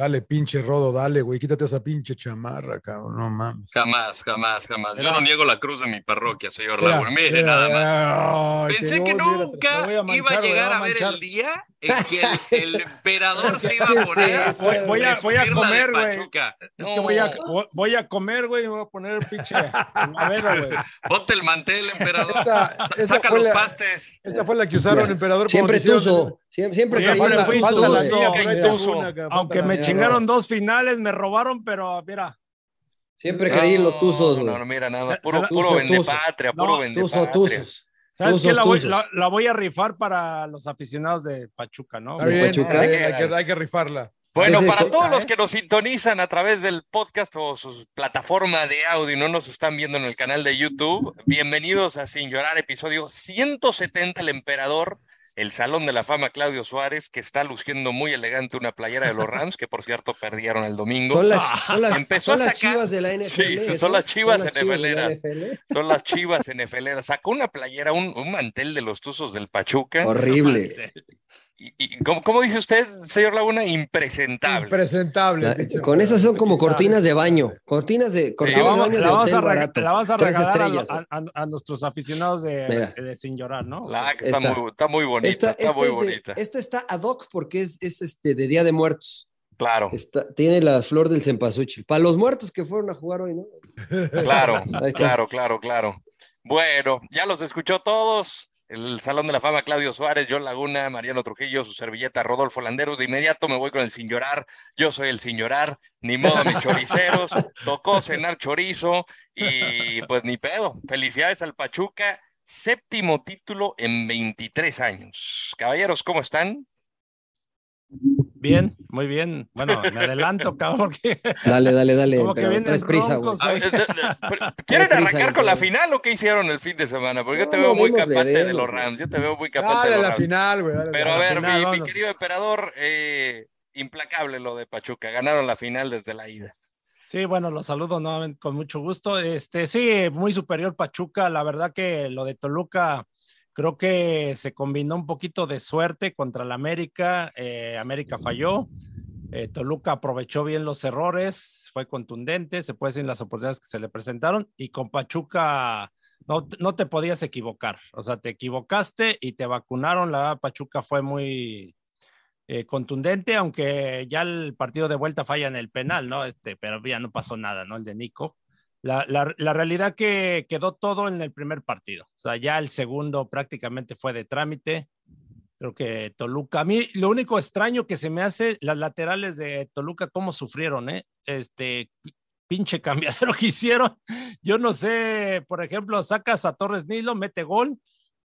Dale, pinche rodo, dale, güey, quítate esa pinche chamarra, cabrón, no mames. Jamás, jamás, jamás. Yo no niego la cruz de mi parroquia, señor Raúl. Mire, mira, nada más. ay, Pensé que odio, nunca voy a manchar, iba a llegar a a ver el día en que el, el emperador se iba ¿Qué a poner Voy- voy a- voy comer, güey. Pachuca. Es que voy a, No, voy- a comer, güey, y me voy a poner el pinche güey. Ponte el mantel, emperador. Esa, Sa- esa Saca los la, pastes. esa fue la que usaron, emperador. Siempre tuzo. Siempre, siempre cayendo Falta, fui la mía, Aunque me chingaron dos finales, me robaron, pero mira, Siempre creí en los tuzos, No, güey. no, no, mira, nada, puro, puro tuzo, vende tuzo. patria, No, puro vende Tuzo, patria. tuzos. ¿Sabes qué? La voy, tuzos. la, la voy a rifar para los aficionados de Pachuca, ¿no? Está de bien, Pachuca. está bien, hay, que, hay que rifarla. Bueno, para todos ¿eh? los que nos sintonizan a través del podcast o su plataforma de audio y no nos están viendo en el canal de YouTube, bienvenidos a Sin Llorar, episodio 170, el emperador, el Salón de la Fama Claudio Suárez, que está luciendo muy elegante una playera de los Rams, que por cierto perdieron el domingo. Son las, son las, Empezó son a las sacar- chivas de la NFL. Sí, ¿eso? son las chivas las NFLeras. NFL. Son las chivas NFLeras. Sacó una playera, un, un mantel de los Tuzos del Pachuca. Horrible. Y, y ¿cómo, cómo dice usted, señor Laguna? Impresentable. Impresentable. La- pinche con esas son como cortinas de baño. Cortinas de, cortinas de vamos, baño de la vamos hotel reg- barato. la vamos a Tres regalar a, estrellas. a- a- a nuestros aficionados de, de Sin Llorar, ¿no? La que está, Esta. muy, está muy bonita, Esta, está esta muy es de- bonita. esta está ad hoc porque es, es este de Día de Muertos. Claro, Está- tiene la flor del cempasúchil. Para los muertos que fueron a jugar hoy, ¿no? claro, claro, claro, claro. Bueno, ya los escuchó todos. El Salón de la Fama, Claudio Suárez, John Laguna, Mariano Trujillo, su servilleta, Rodolfo Landeros. De inmediato me voy con el sin llorar. Yo soy el sin llorar. Ni modo, mis choriceros. Tocó cenar chorizo y pues ni pedo. Felicidades al Pachuca. Séptimo título en 23 años. Caballeros, ¿cómo están? Bien, muy bien. Bueno, me adelanto, cabrón, porque Dale, dale, dale. Como que pero vienen traes prisa, güey. roncos, A ver, de- de- pero, ¿Quieren prisa, arrancar con la final o qué hicieron el fin de semana? Porque yo te veo no, muy capaz de los. Rams. Yo te veo muy capaz de Dale los la Rams. final, güey. dale Pero a ver, final, mi, mi querido emperador, eh, implacable lo de Pachuca. Ganaron la final desde la ida. Sí, bueno, los saludo nuevamente con mucho gusto. Este, sí, muy superior Pachuca. La verdad que lo de Toluca creo que se combinó un poquito de suerte contra el América. Eh, América falló. Eh, Toluca aprovechó bien los errores, fue contundente, se puede decir las oportunidades que se le presentaron y con Pachuca no, no te podías equivocar. O sea, te equivocaste y te vacunaron. La Pachuca fue muy, eh, contundente, aunque ya el partido de vuelta falla en el penal, ¿no? Este, pero ya no pasó nada, ¿no? El de Nico. La, la, la realidad que quedó todo en el primer partido. O sea, ya el segundo prácticamente fue de trámite. Creo que Toluca, a mí lo único extraño que se me hace, las laterales de Toluca, cómo sufrieron, ¿eh? Este pinche cambiadero que hicieron. Yo no sé, por ejemplo, sacas a Torres Nilo, mete gol,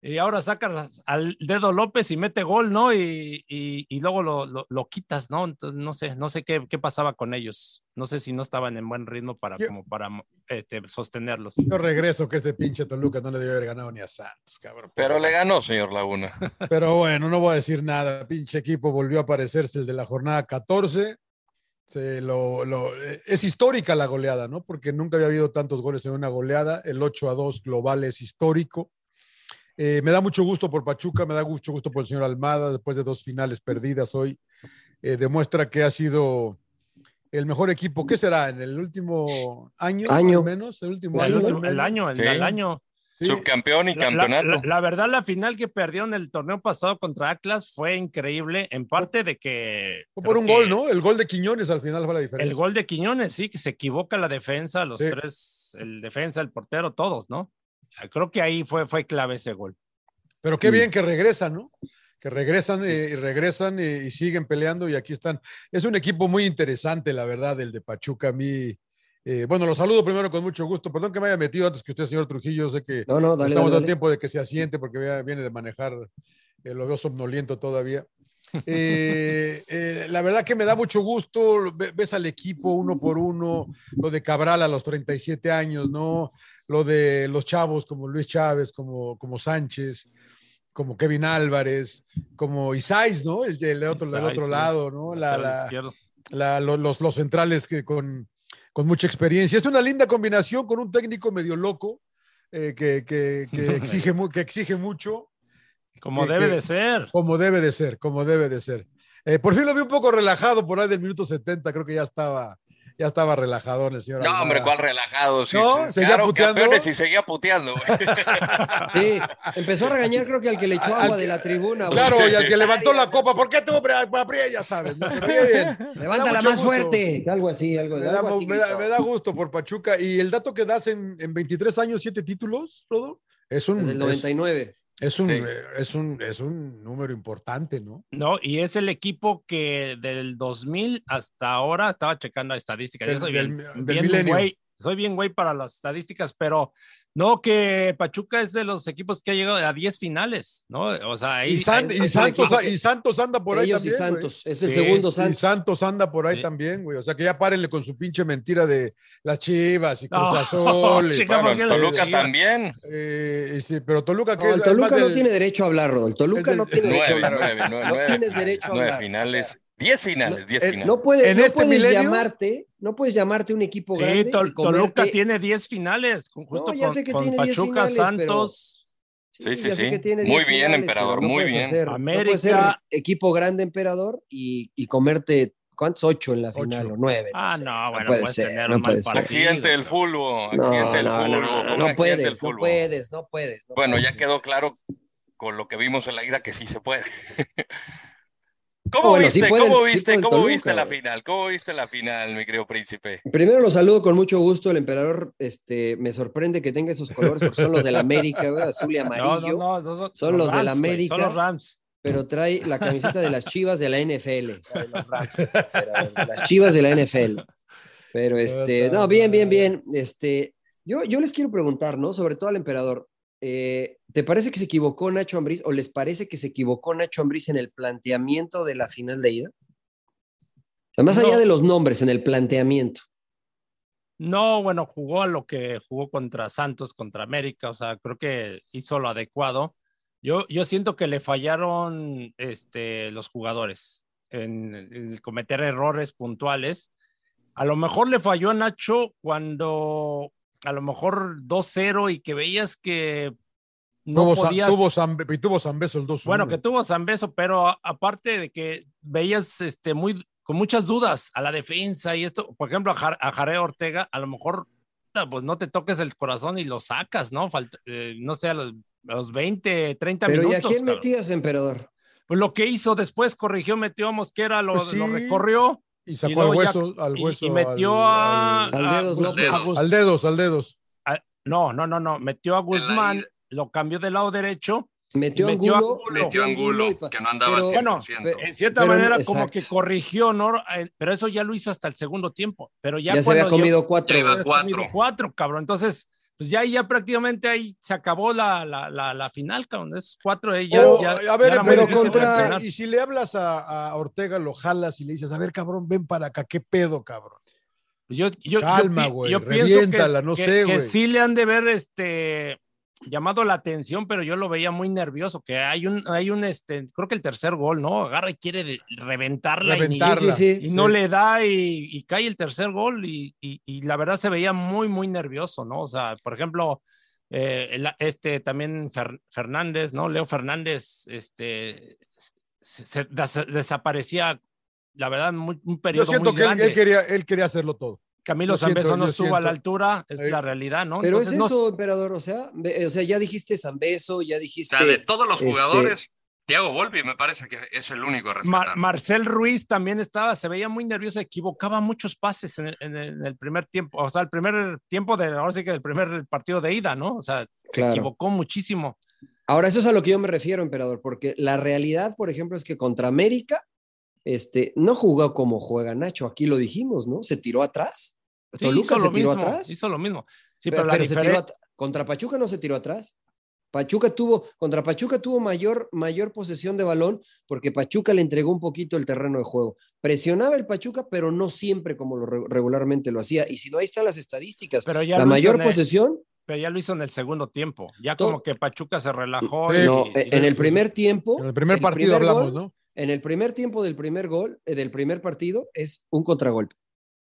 y ahora sacas al dedo López y mete gol, ¿no? Y, y, y luego lo, lo, lo, quitas, ¿no? Entonces, no sé, no sé qué, qué, pasaba con ellos. No sé si no estaban en buen ritmo para, yo, como para este, sostenerlos. Yo regreso que este pinche Toluca no le debió haber ganado ni a Santos, cabrón. Pero le ganó, señor Laguna. Pero bueno, no voy a decir nada. Pinche equipo volvió a aparecerse el de la jornada 14. Se lo, lo, es histórica la goleada, ¿no? Porque nunca había habido tantos goles en una goleada. El 8 a 2 global es histórico. Eh, me da mucho gusto por Pachuca, me da mucho gusto por el señor Almada, después de dos finales perdidas hoy. Eh, demuestra que ha sido el mejor equipo. ¿Qué será? ¿En el último año? Año. Al menos, el último el, año. Último, el año, el, sí. el año. Sí. Subcampeón y campeonato. La, la, la, verdad, la final que perdió en el torneo pasado contra Atlas fue increíble, en parte de que. Fue por un gol, ¿no? El gol de Quiñones al final fue la diferencia. El gol de Quiñones, sí, que se equivoca la defensa, los sí. tres, el defensa, el portero, todos, ¿no? Creo que ahí fue, fue clave ese gol. Pero qué bien que regresan, ¿no? Que regresan eh, y regresan y, y, siguen peleando y aquí están. Es un equipo muy interesante, la verdad, el de Pachuca. A mí, eh, bueno, los saludo primero con mucho gusto. Perdón que me haya metido antes que usted, señor Trujillo. Sé que no, no, dale, estamos dale, al tiempo de que se asiente porque viene de manejar, eh, lo veo somnoliento todavía. Eh, la verdad que me da mucho gusto. Ves al equipo uno por uno, lo de Cabral a los 37 años, ¿no? Lo de los chavos como Luis Chávez, como, como Sánchez como Kevin Álvarez, como Isais, ¿no? El, el otro, Isais, del otro sí. lado, ¿no? La, la, la, los, los, centrales que con, con, mucha experiencia. Es una linda combinación con un técnico medio loco eh, que, que, que, exige, que exige mucho. Como debe de ser. Como debe de ser, como debe de ser. Eh, por fin lo vi un poco relajado por ahí del minuto 70, creo que ya estaba, ya estaba relajado el señor. No, Almada. hombre, ¿cuál relajado? Sí, ¿No? sí, ¿Seguía claro, puteando? y seguía puteando. Sí, empezó a regañar, creo que al que le echó agua que- de la tribuna. güey. Claro, y al que levantó la copa, ¿por qué tú, Brea? Ya sabes, ¿no? Bien. Levántala más gusto. fuerte. Algo así, algo, Me da, algo así me da- gritó. me da gusto por Pachuca. Y el dato que das en, en 23 años, siete títulos, todo, es un, Desde el es, 99. es un, Sí. eh, es, un, es un número importante, ¿no? No, y es el equipo que del 2000 hasta ahora estaba checando estadísticas. Del- Yo soy del- bien, del bien milenio. güey, soy bien güey para las estadísticas, pero no que Pachuca es de los equipos que ha llegado a 10 finales, ¿no? O sea, ahí Y, San- ahí- y Santos, y Santos anda por ahí Ellos también. y. Santos. Es el Sí, segundo Y Santos. Santos anda por ahí Sí. también, güey. O sea que ya párenle con su pinche mentira de las chivas y Cruz No, Azul. chica, bueno, ¿por qué le Toluca también. eh, y sí, pero Toluca que No, el Toluca no del- tiene derecho a hablar, Rodolfo. El Toluca no tiene derecho a hablar. No tienes derecho a nueve hablar. finales. Diez finales, diez eh, finales. No puedes, ¿En no este puedes milenio? llamarte, no puedes llamarte un equipo Sí, grande. Tol- y Toluca comerte- tiene 10 finales, con, justo ya con, sé que con tiene 10 Pachuca, finales, pero- Santos. Sí, sí, sí. que tiene Muy 10 bien, finales, emperador, pero no muy bien. hacer- no América- puedes ser equipo grande, emperador, y, y comerte, ¿cuántos? Ocho en la final Ocho. o nueve. Ah, sé. no, bueno, puede puedes ser, tener no un mal puede ser. partido. Accidente del fútbol, No, accidente del no, fútbol. no, no, no puedes, no puedes, no puedes. no Bueno, ya quedó claro con lo que vimos en la ida que sí se puede. ¿Cómo bueno, sí viste? ¿Cómo viste? ¿Cómo Toluca, viste la final? ¿Cómo viste la final, mi querido príncipe? Primero lo saludo con mucho gusto. El emperador este, me sorprende que tenga esos colores porque son los del América, güey, azul y amarillo. no, no, no, son, Son los del América. Son los Rams. Pero trae la camiseta de las chivas de la NFL. o sea, de los Rams, pero las chivas de la NFL. Pero este, no, bien, bien, bien. Este, yo, yo les quiero preguntar, ¿no? Sobre todo al emperador. eh, ¿Te parece que se equivocó Nacho Ambriz o les parece que se equivocó Nacho Ambriz en el planteamiento de la final de ida? O sea, más No. allá de los nombres, en el planteamiento. No, bueno, jugó a lo que jugó contra Santos, contra América, o sea, creo que hizo lo adecuado. Yo, yo siento que le fallaron este, los jugadores en, en cometer errores puntuales. A lo mejor le falló a Nacho cuando a lo mejor 2-0 y que veías que no tuvo, San- podías. tuvo San- y tuvo San Beso el 2 Bueno, que tuvo San Beso, pero a- aparte de que veías este, muy, con muchas dudas a la defensa y esto, por ejemplo, a, Jar- a Jare Ortega, a lo mejor pues no te toques el corazón y lo sacas, ¿no? Falta, eh, no sé, a los, a los 20, 30 Pero ¿y a minutos. quién cabrón. metías, emperador? Pues lo que hizo después, corrigió, metió a Mosquera, lo, Pues sí. lo recorrió Y sacó y al ya- hueso, al y- hueso. y, metió al, a, al- Al Dedos López. a al dedos, al dedos. a- no, no, no, no, metió a Guzmán. Lo cambió del lado derecho Metió, metió Angulo, Angulo. Metió Angulo, que no andaba al pero- 100%. Bueno, En cierta Pero- manera, como que corrigió, ¿no? Eh, Pero eso ya lo hizo hasta el segundo tiempo. Pero ya, Ya, se había comido cuatro. Ya iba güey. habías comido cuatro. cuatro, cabrón. Entonces, pues ya ahí ya prácticamente ahí se acabó la, la, la, la final, cabrón. Esos cuatro ahí ya. Oh, ya- a ver, ya pero contra- y si le hablas a, a Ortega, lo jalas y le dices, a ver, cabrón, ven para acá, qué pedo, cabrón. Yo, yo, yo Calma, güey, yo pienso reviéntala, que, no que- sé, que sí le han de ver este llamado la atención, pero yo lo veía muy nervioso, que hay un, hay un, este, creo que el tercer gol, ¿no? Agarra y quiere de- reventarla, y Reventarla. Sí, sí, y no le da y, y cae el tercer gol y, y- y la verdad se veía muy, muy nervioso, ¿no? O sea, por ejemplo, eh, el- este también Fer- Fernández, ¿no? Leo Fernández, este, se, se des- desaparecía, la verdad, muy- un Yo periodo siento muy que él quería, él quería hacerlo todo. Camilo Zambeso no estuvo a la altura, es la realidad, ¿no? Pero Entonces, es no- eso, emperador. O sea, o sea, ya dijiste Zambeso, ya O dijiste. sea, de todos los este- jugadores, Thiago Volpi me parece que es el único Mar-. Marcel Ruiz también estaba, se veía muy nervioso, equivocaba muchos pases en el, en el- en el primer tiempo, o sea, el primer tiempo de, ahora sí que el primer partido de ida, ¿no? O sea, se equivocó muchísimo. Ahora, eso es a lo que yo me refiero, emperador, porque la realidad, por ejemplo, es que contra América, este, no jugó como juega Nacho. Aquí lo dijimos, ¿no? Se tiró atrás. Sí, Toluca se tiró mismo, atrás. Hizo lo mismo. Sí, pero pero, la pero se tiró contra Pachuca no se tiró atrás. Pachuca tuvo, contra Pachuca tuvo mayor, mayor posesión de balón porque Pachuca le entregó un poquito el terreno de juego. Presionaba el Pachuca, pero no siempre como lo re- regularmente lo hacía. Y si no, ahí están las estadísticas. Pero ya la mayor el- posesión, pero ya lo hizo en el segundo tiempo. Ya Todo- como que Pachuca se relajó. Y- no, y- en el primer tiempo. En el primer el partido primer hablamos, gol, ¿no? En el primer tiempo del primer gol, eh, del primer partido, es un contragolpe.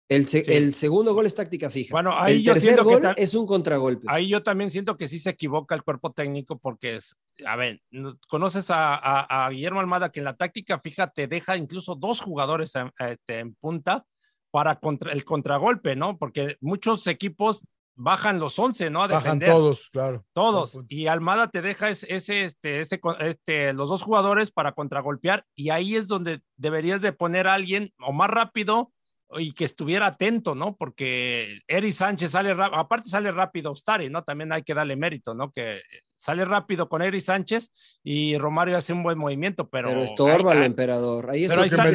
El, se- Sí. el segundo gol es táctica fija. Bueno, ahí el yo tercer siento que gol ta- es un contragolpe. Ahí yo también siento que sí se equivoca el cuerpo técnico porque es, a ver, conoces a, Guillermo Almada que en la táctica fija te deja incluso dos jugadores en, este, en punta para contra, el contragolpe, ¿no? Porque muchos equipos bajan los 11, ¿no? A bajan todos, claro. Todos. Y Almada te deja ese, ese, este, este, los dos jugadores para contragolpear y ahí es donde deberías de poner a alguien o más rápido y que estuviera atento, ¿no? Porque Eri Sánchez sale rápido, aparte sale rápido Ustari, ¿no? También hay que darle mérito, ¿no? Que sale rápido con Eri Sánchez y Romario hace un buen movimiento, pero... Pero estorba el emperador. Ahí pero, están,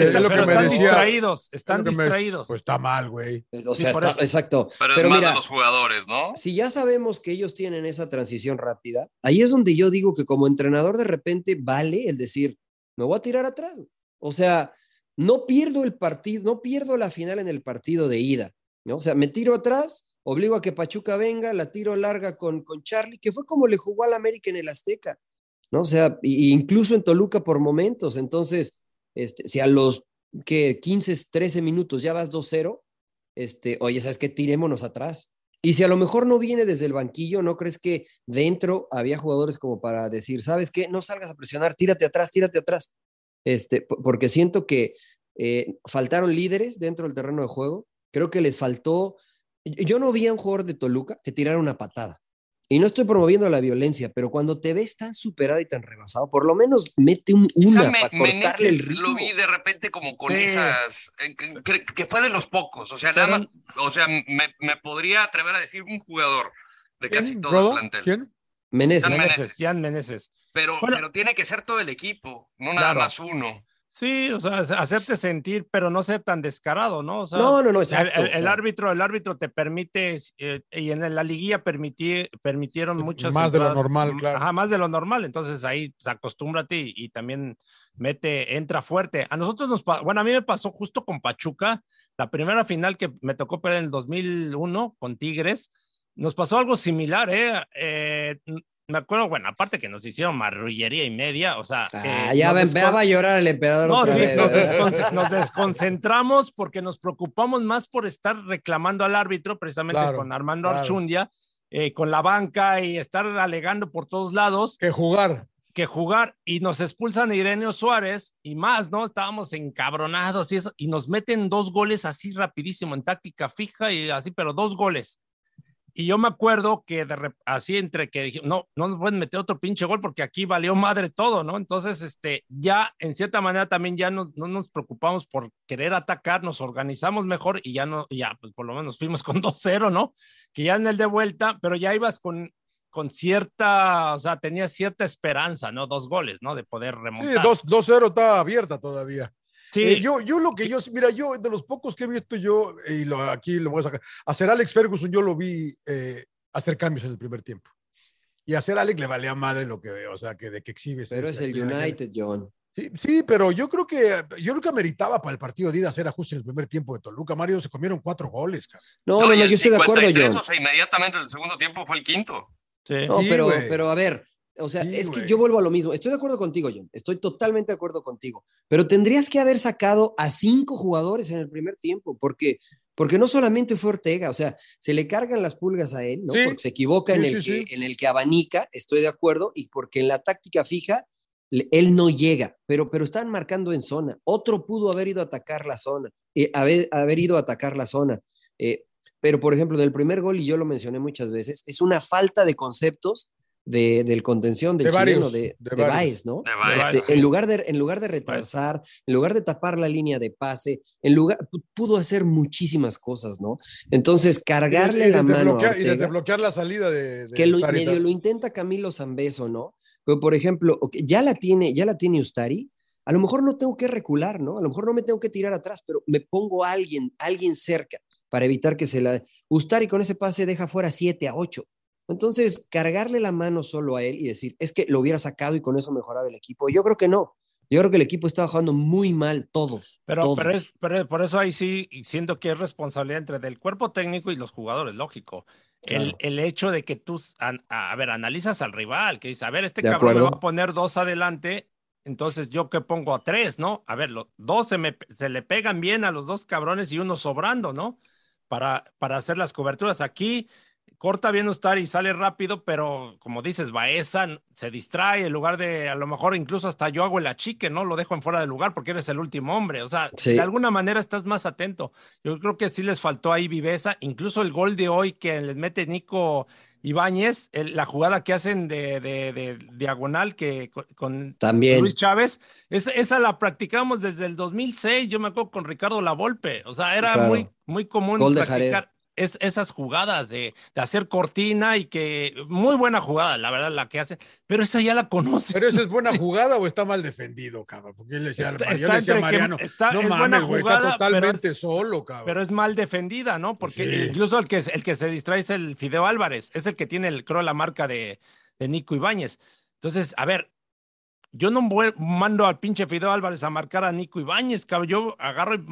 distraídos, están distraídos. pues está mal, güey. O sea, exacto. Pero, pero mira, los jugadores, ¿no? Si ya sabemos que ellos tienen esa transición rápida, ahí es donde yo digo que como entrenador de repente vale el decir, me voy a tirar atrás. O sea, no pierdo el partido, no pierdo la final en el partido de ida, ¿no? O sea, me tiro atrás, obligo a que Pachuca venga, la tiro larga con, con Charlie, que fue como le jugó al América en el Azteca, ¿no? O sea, incluso en Toluca por momentos. Entonces, este, si a los que 15, 13 minutos ya vas 2-0, este, oye, ¿sabes qué? Tirémonos atrás. Y si a lo mejor no viene desde el banquillo, ¿no crees que dentro había jugadores como para decir, ¿sabes qué? No salgas a presionar, tírate atrás, tírate atrás. Este, porque siento que eh, faltaron líderes dentro del terreno de juego. Creo que les faltó. Yo no vi a un jugador de Toluca que tirara una patada. Y no estoy promoviendo la violencia, pero cuando te ves tan superado y tan rebasado, por lo menos mete un, una para cortarle el ritmo. Lo vi de repente como con esas, que, fue de los pocos, o sea, nada más, o sea, me, me, podría atrever a decir un jugador de casi todo el plantel. ¿Quién? Meneses. Jan Meneses. Pero, pero tiene que ser todo el equipo, no nada más uno. Sí, o sea, hacerte sentir, pero no ser tan descarado, ¿no? O sea, no, no, no, exacto. El, árbitro, el árbitro te permite, eh, y en la liguilla permití, permitieron muchas. Más de lo normal, claro. Ajá, más de lo normal. Entonces ahí pues, acostúmbrate y, y, también mete, entra fuerte. A nosotros nos, bueno, a mí me pasó justo con Pachuca, la primera final que me tocó perder en el 2001 con Tigres. Nos pasó algo similar, ¿eh? eh me acuerdo, bueno, aparte que nos hicieron marrullería y media, o sea. Ah, eh, ya ven, va a llorar el emperador. No, sí, Nos, desconcentramos porque nos preocupamos más por estar reclamando al árbitro, precisamente con Armando Archundia, eh, con la banca y estar alegando por todos lados. Que jugar. Que jugar. Y nos expulsan a Ireneo Suárez y más, ¿no? Estábamos encabronados y eso, y nos meten dos goles así rapidísimo en táctica fija y así, pero dos goles. Y yo me acuerdo que de, así entre que dije, no, no nos pueden meter otro pinche gol porque aquí valió madre todo, ¿no? Entonces, este, ya en cierta manera también ya no, no nos preocupamos por querer atacar, nos organizamos mejor y ya no, ya, pues por lo menos fuimos con 2-0, ¿no? Que ya en el de vuelta, pero ya ibas con, con cierta, o sea, tenía cierta esperanza, ¿no? Dos goles, ¿no? De poder remontar. Sí, 2-0 está abierta todavía. Sí. Eh, yo, yo lo que yo, mira, yo de los pocos que he visto yo, y lo, aquí lo voy a sacar, hacer Alex Ferguson yo lo vi eh, hacer cambios en el primer tiempo. Y hacer Alex le valía madre lo que veo, o sea, que de que exhibe. Pero es el United, John. Sí, sí, pero yo creo que yo creo que ameritaba para el partido de ir a hacer ajustes en el primer tiempo de Toluca. Mario se comieron cuatro goles. No, no, yo estoy de acuerdo, John. O sea, inmediatamente en el segundo tiempo fue el quinto. Sí. No, pero, pero a ver, o sea, es que yo vuelvo a lo mismo. Estoy de acuerdo contigo, John. Estoy totalmente de acuerdo contigo. Pero tendrías que haber sacado a cinco jugadores en el primer tiempo, porque, porque no solamente fue Ortega, o sea, se le cargan las pulgas a él, ¿no? Porque se equivoca en, el que, en el que abanica, estoy de acuerdo, y porque en la táctica fija él no llega, pero, pero están marcando en zona. Otro pudo haber ido a atacar la zona, eh, haber, haber, ido a atacar la zona. Eh, pero, por ejemplo, del primer gol, y yo lo mencioné muchas veces, es una falta de conceptos de, del contención del de chileno, de, de, Baez, ¿no? Este, en, lugar de, en lugar de retrasar, en lugar de tapar la línea de pase, en lugar, pudo hacer muchísimas cosas, ¿no? Entonces, cargarle la mano. y desde bloquear la salida de. que lo, medio lo intenta Camilo Zambeso, ¿no? Pero, por ejemplo, ya la tiene, ya la tiene Ustari. A lo mejor no tengo que recular, ¿no? A lo mejor no me tengo que tirar atrás, pero me pongo a alguien, alguien cerca para evitar que se la. Ustari con ese pase deja fuera 7 a 8 entonces, cargarle la mano solo a él y decir, es que lo hubiera sacado y con eso mejoraba el equipo, yo creo que no. Yo creo que el equipo estaba jugando muy mal todos. Pero, Pero, es, pero, por eso ahí sí siento que es responsabilidad entre del cuerpo técnico y los jugadores, lógico. El, el, hecho de que tú, a, ver, analizas al rival, que dice, a ver, este cabrón me va a poner dos adelante, entonces yo que pongo a tres, ¿no? A ver, los dos se, me, se le pegan bien a los dos cabrones y uno sobrando, ¿no? Para, para hacer las coberturas. Aquí corta bien estar y sale rápido, pero como dices, Baeza se distrae en lugar de, a lo mejor incluso hasta yo hago el achique, ¿no? Lo dejo en fuera de lugar porque eres el último hombre. O sea, de alguna manera estás más atento. Yo creo que sí les faltó ahí viveza. Incluso el gol de hoy que les mete Nico Ibáñez, la jugada que hacen de, diagonal que con, También. Luis Chávez, esa la practicamos desde el 2006, yo me acuerdo con Ricardo Lavolpe, o sea, era muy, muy común practicar es, esas jugadas de, hacer cortina y que muy buena jugada, la verdad, la que hace, pero esa ya la conoces. Pero esa es buena jugada o está mal defendido, cabrón, porque él le decía, está, Mariano, está, no mames, güey, está totalmente solo, cabrón. Pero es mal defendida, ¿no? Porque incluso el que, el que se distrae es el Fideo Álvarez, es el que tiene, el, creo, la marca de, de Nico Ibáñez. Entonces, a ver, yo no mando al pinche Fideo Álvarez a marcar a Nico Ibáñez, cabrón, yo agarro y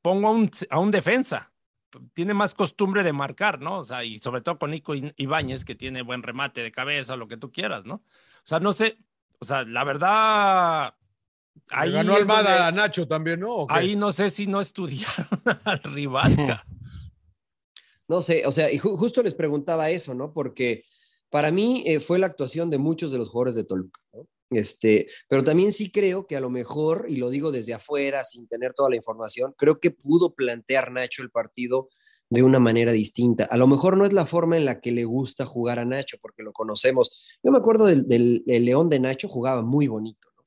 pongo a un, a un defensa tiene más costumbre de marcar, ¿no? O sea, y sobre todo con Nico Ibáñez, que tiene buen remate de cabeza, lo que tú quieras, ¿no? O sea, no sé, o sea, la verdad. Ahí ganó Almada a Nacho también, ¿no? Ahí no sé si no estudiaron al rival. no sé, o sea, y justo les preguntaba eso, ¿no? Porque para mí eh, fue la actuación de muchos de los jugadores de Toluca, ¿no? Este, pero también sí creo que a lo mejor, y lo digo desde afuera, sin tener toda la información, creo que pudo plantear Nacho el partido de una manera distinta. A lo mejor no es la forma en la que le gusta jugar a Nacho, porque lo conocemos. Yo me acuerdo del, León de Nacho, jugaba muy bonito, ¿no?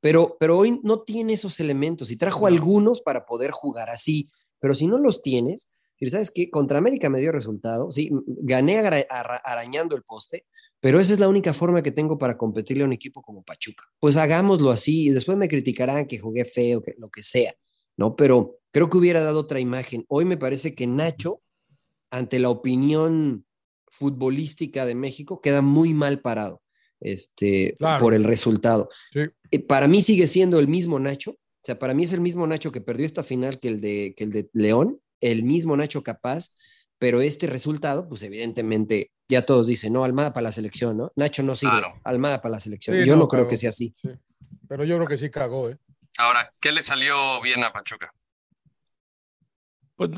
Pero, pero hoy no tiene esos elementos y trajo algunos para poder jugar así, pero si no los tienes, ¿sabes qué? Contra América me dio resultado, sí, gané arañando el poste, pero esa es la única forma que tengo para competirle a un equipo como Pachuca. Pues hagámoslo así y después me criticarán que jugué feo, que lo que sea, ¿no? Pero creo que hubiera dado otra imagen. Hoy me parece que Nacho, ante la opinión futbolística de México, queda muy mal parado este, por el resultado. Eh, para mí sigue siendo el mismo Nacho, o sea, para mí es el mismo Nacho que perdió esta final que el de, que el de León, el mismo Nacho capaz pero este resultado, pues evidentemente, ya todos dicen, no, Almada para la selección, ¿no? Nacho no sirve, Almada para la selección. yo no, creo que sea así. Pero yo creo que sí cagó, ¿eh? Ahora, ¿qué le salió bien a Pachuca? Pues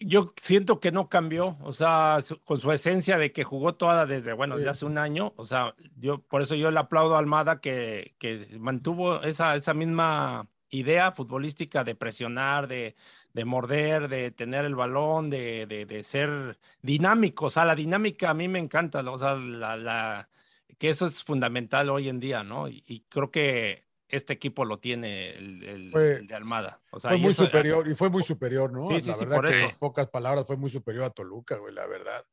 yo siento que no cambió, o sea, con su esencia de que jugó toda desde, bueno, desde hace un año, o sea, yo por eso yo le aplaudo a Almada que, que mantuvo esa, esa misma idea futbolística de presionar, de, de morder, de tener el balón, de, de, ser dinámico. O sea, la dinámica a mí me encanta, o sea, la, la, que eso es fundamental hoy en día, ¿no? Y, creo que este equipo lo tiene el, de Almada. O sea, fue muy superior, y fue muy superior, ¿no? Sí, sí, la verdad por que en pocas palabras fue muy superior a Toluca, güey, la verdad.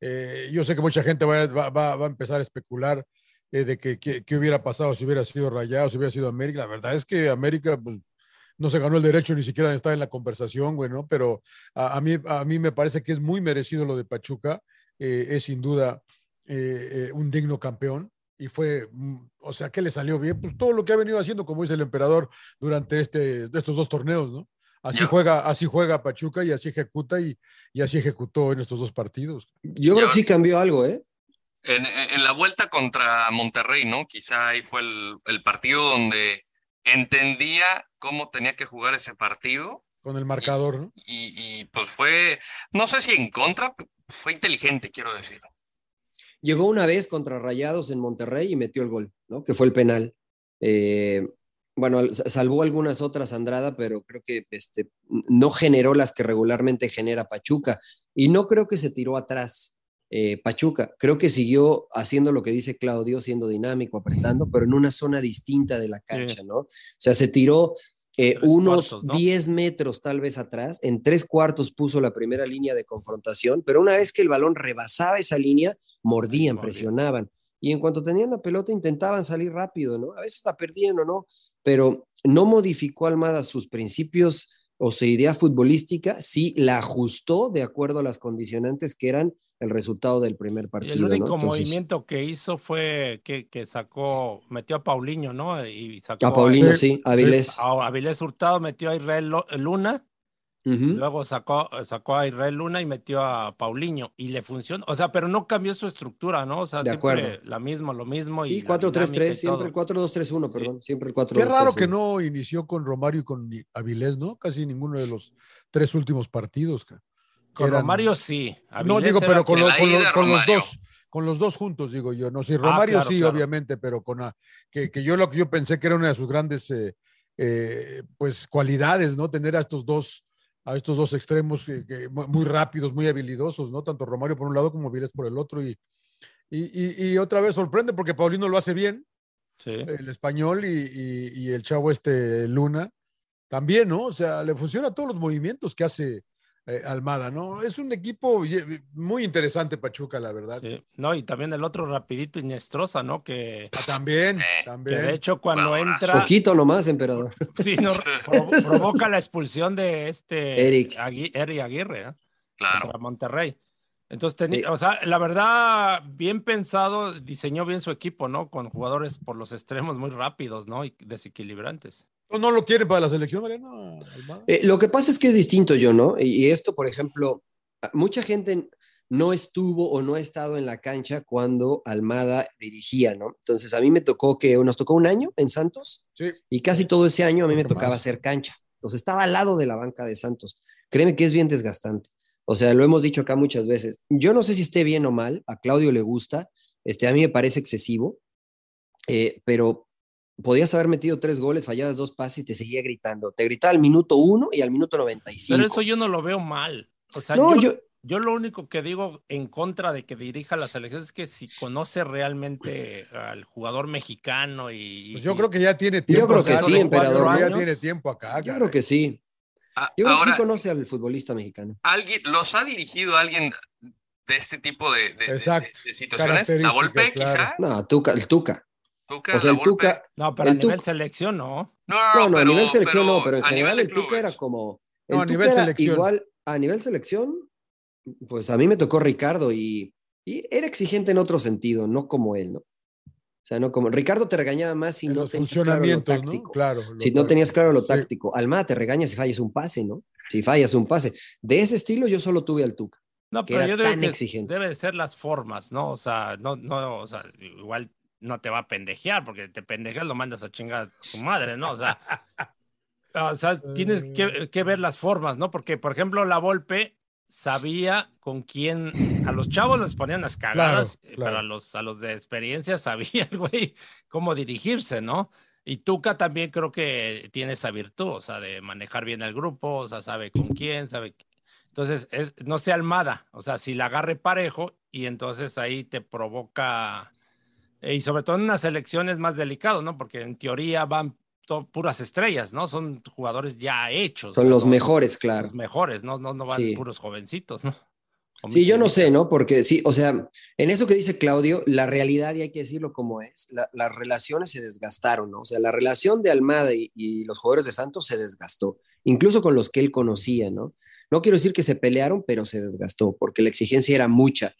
Eh, yo sé que mucha gente va, va, va a empezar a especular eh, de que, qué hubiera pasado si hubiera sido Rayado, si hubiera sido América. La verdad es que América, pues, no se ganó el derecho ni siquiera de estar en la conversación, güey, ¿no? Pero a, mí, a mí me parece que es muy merecido lo de Pachuca, eh, es sin duda eh, eh, un digno campeón y fue, mm, o sea, que le salió bien, pues todo lo que ha venido haciendo, como dice el emperador, durante este, estos dos torneos, ¿no? Así juega, así juega Pachuca y así ejecuta y, y, así ejecutó en estos dos partidos. Yo creo que sí cambió algo, ¿eh? En, en, la vuelta contra Monterrey, ¿no? Quizá ahí fue el, el partido donde entendía cómo tenía que jugar ese partido. Con el marcador, y, ¿no? Y, pues fue, no sé si en contra, fue inteligente, quiero decir. Llegó una vez contra Rayados en Monterrey y metió el gol, ¿no? Que fue el penal. Eh, bueno, salvó algunas otras Andrada, pero creo que este, no generó las que regularmente genera Pachuca. Y no creo que se tiró atrás. Eh, Pachuca. Creo que siguió haciendo lo que dice Claudio, siendo dinámico, apretando, pero en una zona distinta de la cancha, ¿no? O sea, se tiró eh, unos 10 metros tal vez atrás, en tres cuartos puso la primera línea de confrontación, pero una vez que el balón rebasaba esa línea, mordían, presionaban. Y en cuanto tenían la pelota, intentaban salir rápido, ¿no? A veces la perdían o no, pero no modificó Almada sus principios o su idea futbolística, sí la ajustó de acuerdo a las condicionantes que eran el resultado del primer partido. el único movimiento que hizo fue que, sacó, metió a Paulinho, ¿no? Y sacó a Paulinho, sí, a Avilés. A Avilés Hurtado metió a Israel Luna. Luego sacó, sacó a Israel Luna y metió a Paulinho y le funcionó, o sea, pero no cambió su estructura, ¿no? O sea, de siempre acuerdo. la misma, lo mismo. Sí, 4-3-3, siempre el 4-2-3-1, perdón, siempre el 4 Qué raro que no inició con Romario y con Avilés, ¿no? Casi ninguno de los tres últimos partidos. Con Romario sí. no digo, pero con, los, dos. Con los dos juntos, digo yo. No, si ah, Romario sí, obviamente, pero con que, que, yo lo que yo pensé que era una de sus grandes eh, eh, pues cualidades, ¿no? Tener a estos dos, a estos dos extremos muy rápidos, muy habilidosos, ¿no? Tanto Romario por un lado como Viles por el otro. Y, y, y, otra vez sorprende porque Paulino lo hace bien, el español y, y, el chavo este Luna también, ¿no? O sea, le funciona todos los movimientos que hace eh, Almada, ¿no? Es un equipo muy interesante, Pachuca, la verdad. No, y también el otro rapidito Inestrosa, ¿no? Que ah, también, también. de hecho, cuando entra. Poquito nomás, emperador. Sí, no, provoca la expulsión de este Eric, Eric Aguirre, ¿eh? Claro. Para Monterrey. Entonces, tenía, o sea, la verdad, bien pensado, diseñó bien su equipo, ¿no? Con jugadores por los extremos muy rápidos, ¿no? Y desequilibrantes. ¿No lo quiere para la selección, Mariano? Eh, lo que pasa es que es distinto yo, ¿no? Y esto, por ejemplo, mucha gente no estuvo o no ha estado en la cancha cuando Almada dirigía, ¿no? Entonces a mí me tocó que nos tocó un año en Santos sí. y casi todo ese año a mí me tocaba hacer cancha. Entonces estaba al lado de la banca de Santos. Créeme que es bien desgastante. O sea, lo hemos dicho acá muchas veces. Yo no sé si esté bien o mal, a Claudio le gusta, este, a mí me parece excesivo, eh, pero podías haber metido tres goles, fallabas dos pases y te seguía gritando. Te gritaba al minuto uno y al minuto 95. Pero eso yo no lo veo mal. O sea, yo, yo, lo único que digo en contra de que dirija la selección es que si conoce realmente al jugador mexicano y... Pues yo creo que ya tiene tiempo. Yo creo que sí, emperador. Ya tiene tiempo acá. Yo creo que sí. Ah, yo creo que sí conoce al futbolista mexicano. ¿Alguien, ¿Los ha dirigido alguien de este tipo de, de, situaciones? ¿La Volpe, quizá? No, Tuca, el Tuca. O sea, el Tuca, no, pero a nivel selección no. No, no, a nivel selección no, pero en general el Tuca era como. no, a nivel selección. Igual, a nivel selección, pues a mí me tocó Ricardo y, y, era exigente en otro sentido, no como él, ¿no? O sea, no como. Ricardo te regañaba más si no tenías claro lo táctico. Claro, si no tenías claro lo táctico. Almada te regaña si fallas un pase, ¿no? Si fallas un pase. De ese estilo yo solo tuve al Tuca. No, pero yo tan exigente. debe ser las formas, ¿no? O sea, no, no, o sea, igual no te va a pendejear, porque te pendejeas lo mandas a chingar a tu madre, ¿no? O sea, o sea tienes que, que, ver las formas, ¿no? Porque, por ejemplo, la Volpe sabía con quién, a los chavos les ponían las cagadas, pero a los, a los de experiencia sabía güey cómo dirigirse, ¿no? Y Tuca también creo que tiene esa virtud, o sea, de manejar bien el grupo, o sea, sabe con quién, sabe. Entonces, es, no sea almada, o sea, si la agarre parejo y entonces ahí te provoca eh, y sobre todo en una selección es más delicado, ¿no? Porque en teoría van puras estrellas, ¿no? Son jugadores ya hechos. Son los mejores, claro. Los mejores, ¿no? No, no van puros jovencitos, ¿no? sí, yo no sé, ¿no? Porque sí, o sea, en eso que dice Claudio, la realidad, y hay que decirlo como es, las relaciones se desgastaron, ¿no? O sea, la relación de Almada y, y, los jugadores de Santos se desgastó, incluso con los que él conocía, ¿no? No quiero decir que se pelearon, pero se desgastó, porque la exigencia era mucha.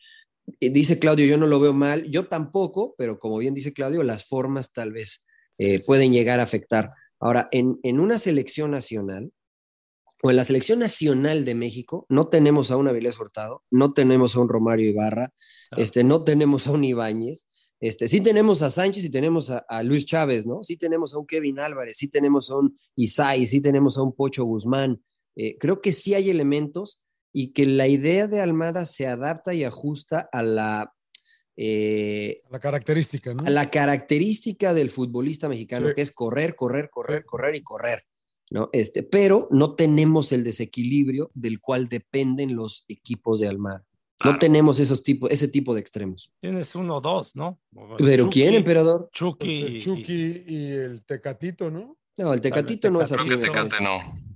Eh, dice Claudio, yo no lo veo mal, yo tampoco, pero como bien dice Claudio, las formas tal vez eh, pueden llegar a afectar. Ahora, en, una selección nacional, o en la selección nacional de México, no tenemos a un Avilés Hurtado, no tenemos a un Romario Ibarra, este, no tenemos a un Ibáñez, este, sí tenemos a Sánchez y tenemos a, Luis Chávez, ¿no? Sí tenemos a un Kevin Álvarez, sí tenemos a un Isai, sí tenemos a un Pocho Guzmán. Eh, creo que sí hay elementos y que la idea de Almada se adapta y ajusta a la... Eh, la característica, ¿no? A la característica del futbolista mexicano, que es correr, correr, correr, correr y correr, ¿no? Este, pero no tenemos el desequilibrio del cual dependen los equipos de Almada. No tenemos esos tipos, ese tipo de extremos. Tienes uno o dos, ¿no? ¿Pero quién, emperador? Chucky. Pues Chucky y el Tecatito, ¿no? No, el Tecatito no es así. Tecate no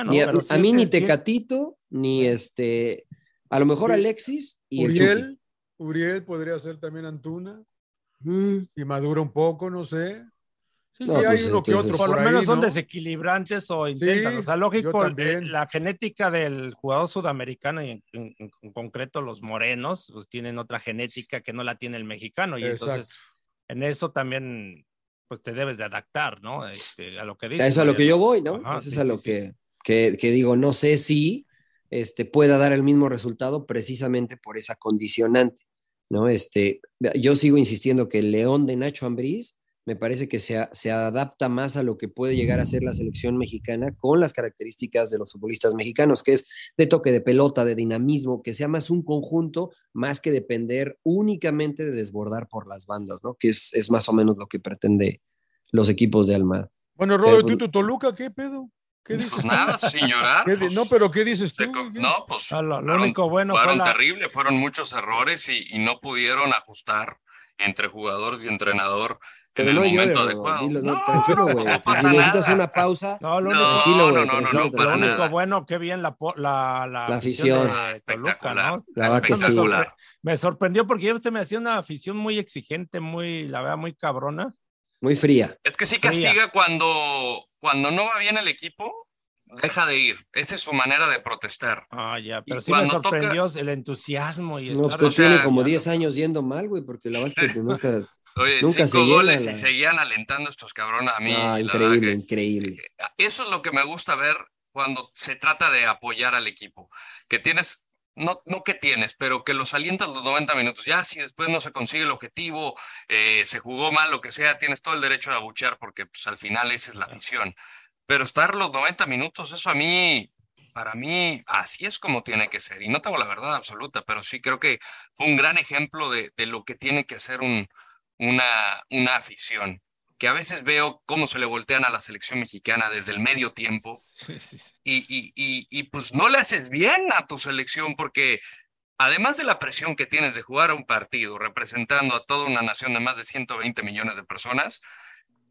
a, mí ni Tecatito, ni este, a lo mejor Alexis y Uriel. Uriel podría ser también Antuna. Mm. Y madura un poco, no sé. Sí, sí, hay pues, uno que otro. Por, lo menos son desequilibrantes o intentan. o sea, lógico, eh, la genética del jugador sudamericano y en, concreto los morenos, pues tienen otra genética que no la tiene el mexicano. Y entonces, en eso también, pues te debes de adaptar, ¿no? Este, a lo que dice. Eso es a lo que yo voy, ¿no? eso es a lo que que, digo, no sé si este, pueda dar el mismo resultado precisamente por esa condicionante, ¿no? Este, yo sigo insistiendo que el León de Nacho Ambriz me parece que se, se, adapta más a lo que puede llegar a ser la selección mexicana con las características de los futbolistas mexicanos, que es de toque de pelota, de dinamismo, que sea más un conjunto, más que depender únicamente de desbordar por las bandas, ¿no? Que es, es más o menos lo que pretende los equipos de Almada. Bueno, ¿tú, tu Toluca qué pedo? ¿Qué dices? Pues nada, señora. Pues, no, pero ¿qué dices tú? No, pues ah, lo, único bueno fueron fue terrible, fueron muchos errores y, y, no pudieron ajustar entre jugadores y entrenador en el momento adecuado. no, tranquilo, güey. No si necesitas una pausa, no, lo único. No, no, no, no, lo único bueno, qué bien la, la, la, la afición. De Toluca, ¿no? La verdad que sí. Me sorprendió porque yo se me hacía una afición muy exigente, muy, la verdad, muy cabrona. Muy fría. Es que sí castiga cuando, cuando no va bien el equipo, deja de ir. Esa es su manera de protestar. Ah, ya, pero sí me sorprendió el entusiasmo y No, usted tiene como 10 años yendo mal, güey, porque la verdad es que nunca Oye, Nunca cinco goles y seguían alentando estos cabrones a mí. Ah, increíble, increíble. Eh, eso es lo que me gusta ver cuando se trata de apoyar al equipo. Que tienes, no, no que tienes, pero que los alientas los 90 minutos. Ya si después no se consigue el objetivo, eh, se jugó mal, lo que sea, tienes todo el derecho de abuchear porque pues, al final esa es la afición. Pero estar los 90 minutos, eso a mí para mí así es como tiene que ser. Y no tengo la verdad absoluta, pero sí creo que fue un gran ejemplo de, de lo que tiene que ser un, una, una afición, que a veces veo cómo se le voltean a la selección mexicana desde el medio tiempo Y, y, y, y, pues no le haces bien a tu selección porque además de la presión que tienes de jugar a un partido representando a toda una nación de más de 120 millones de personas,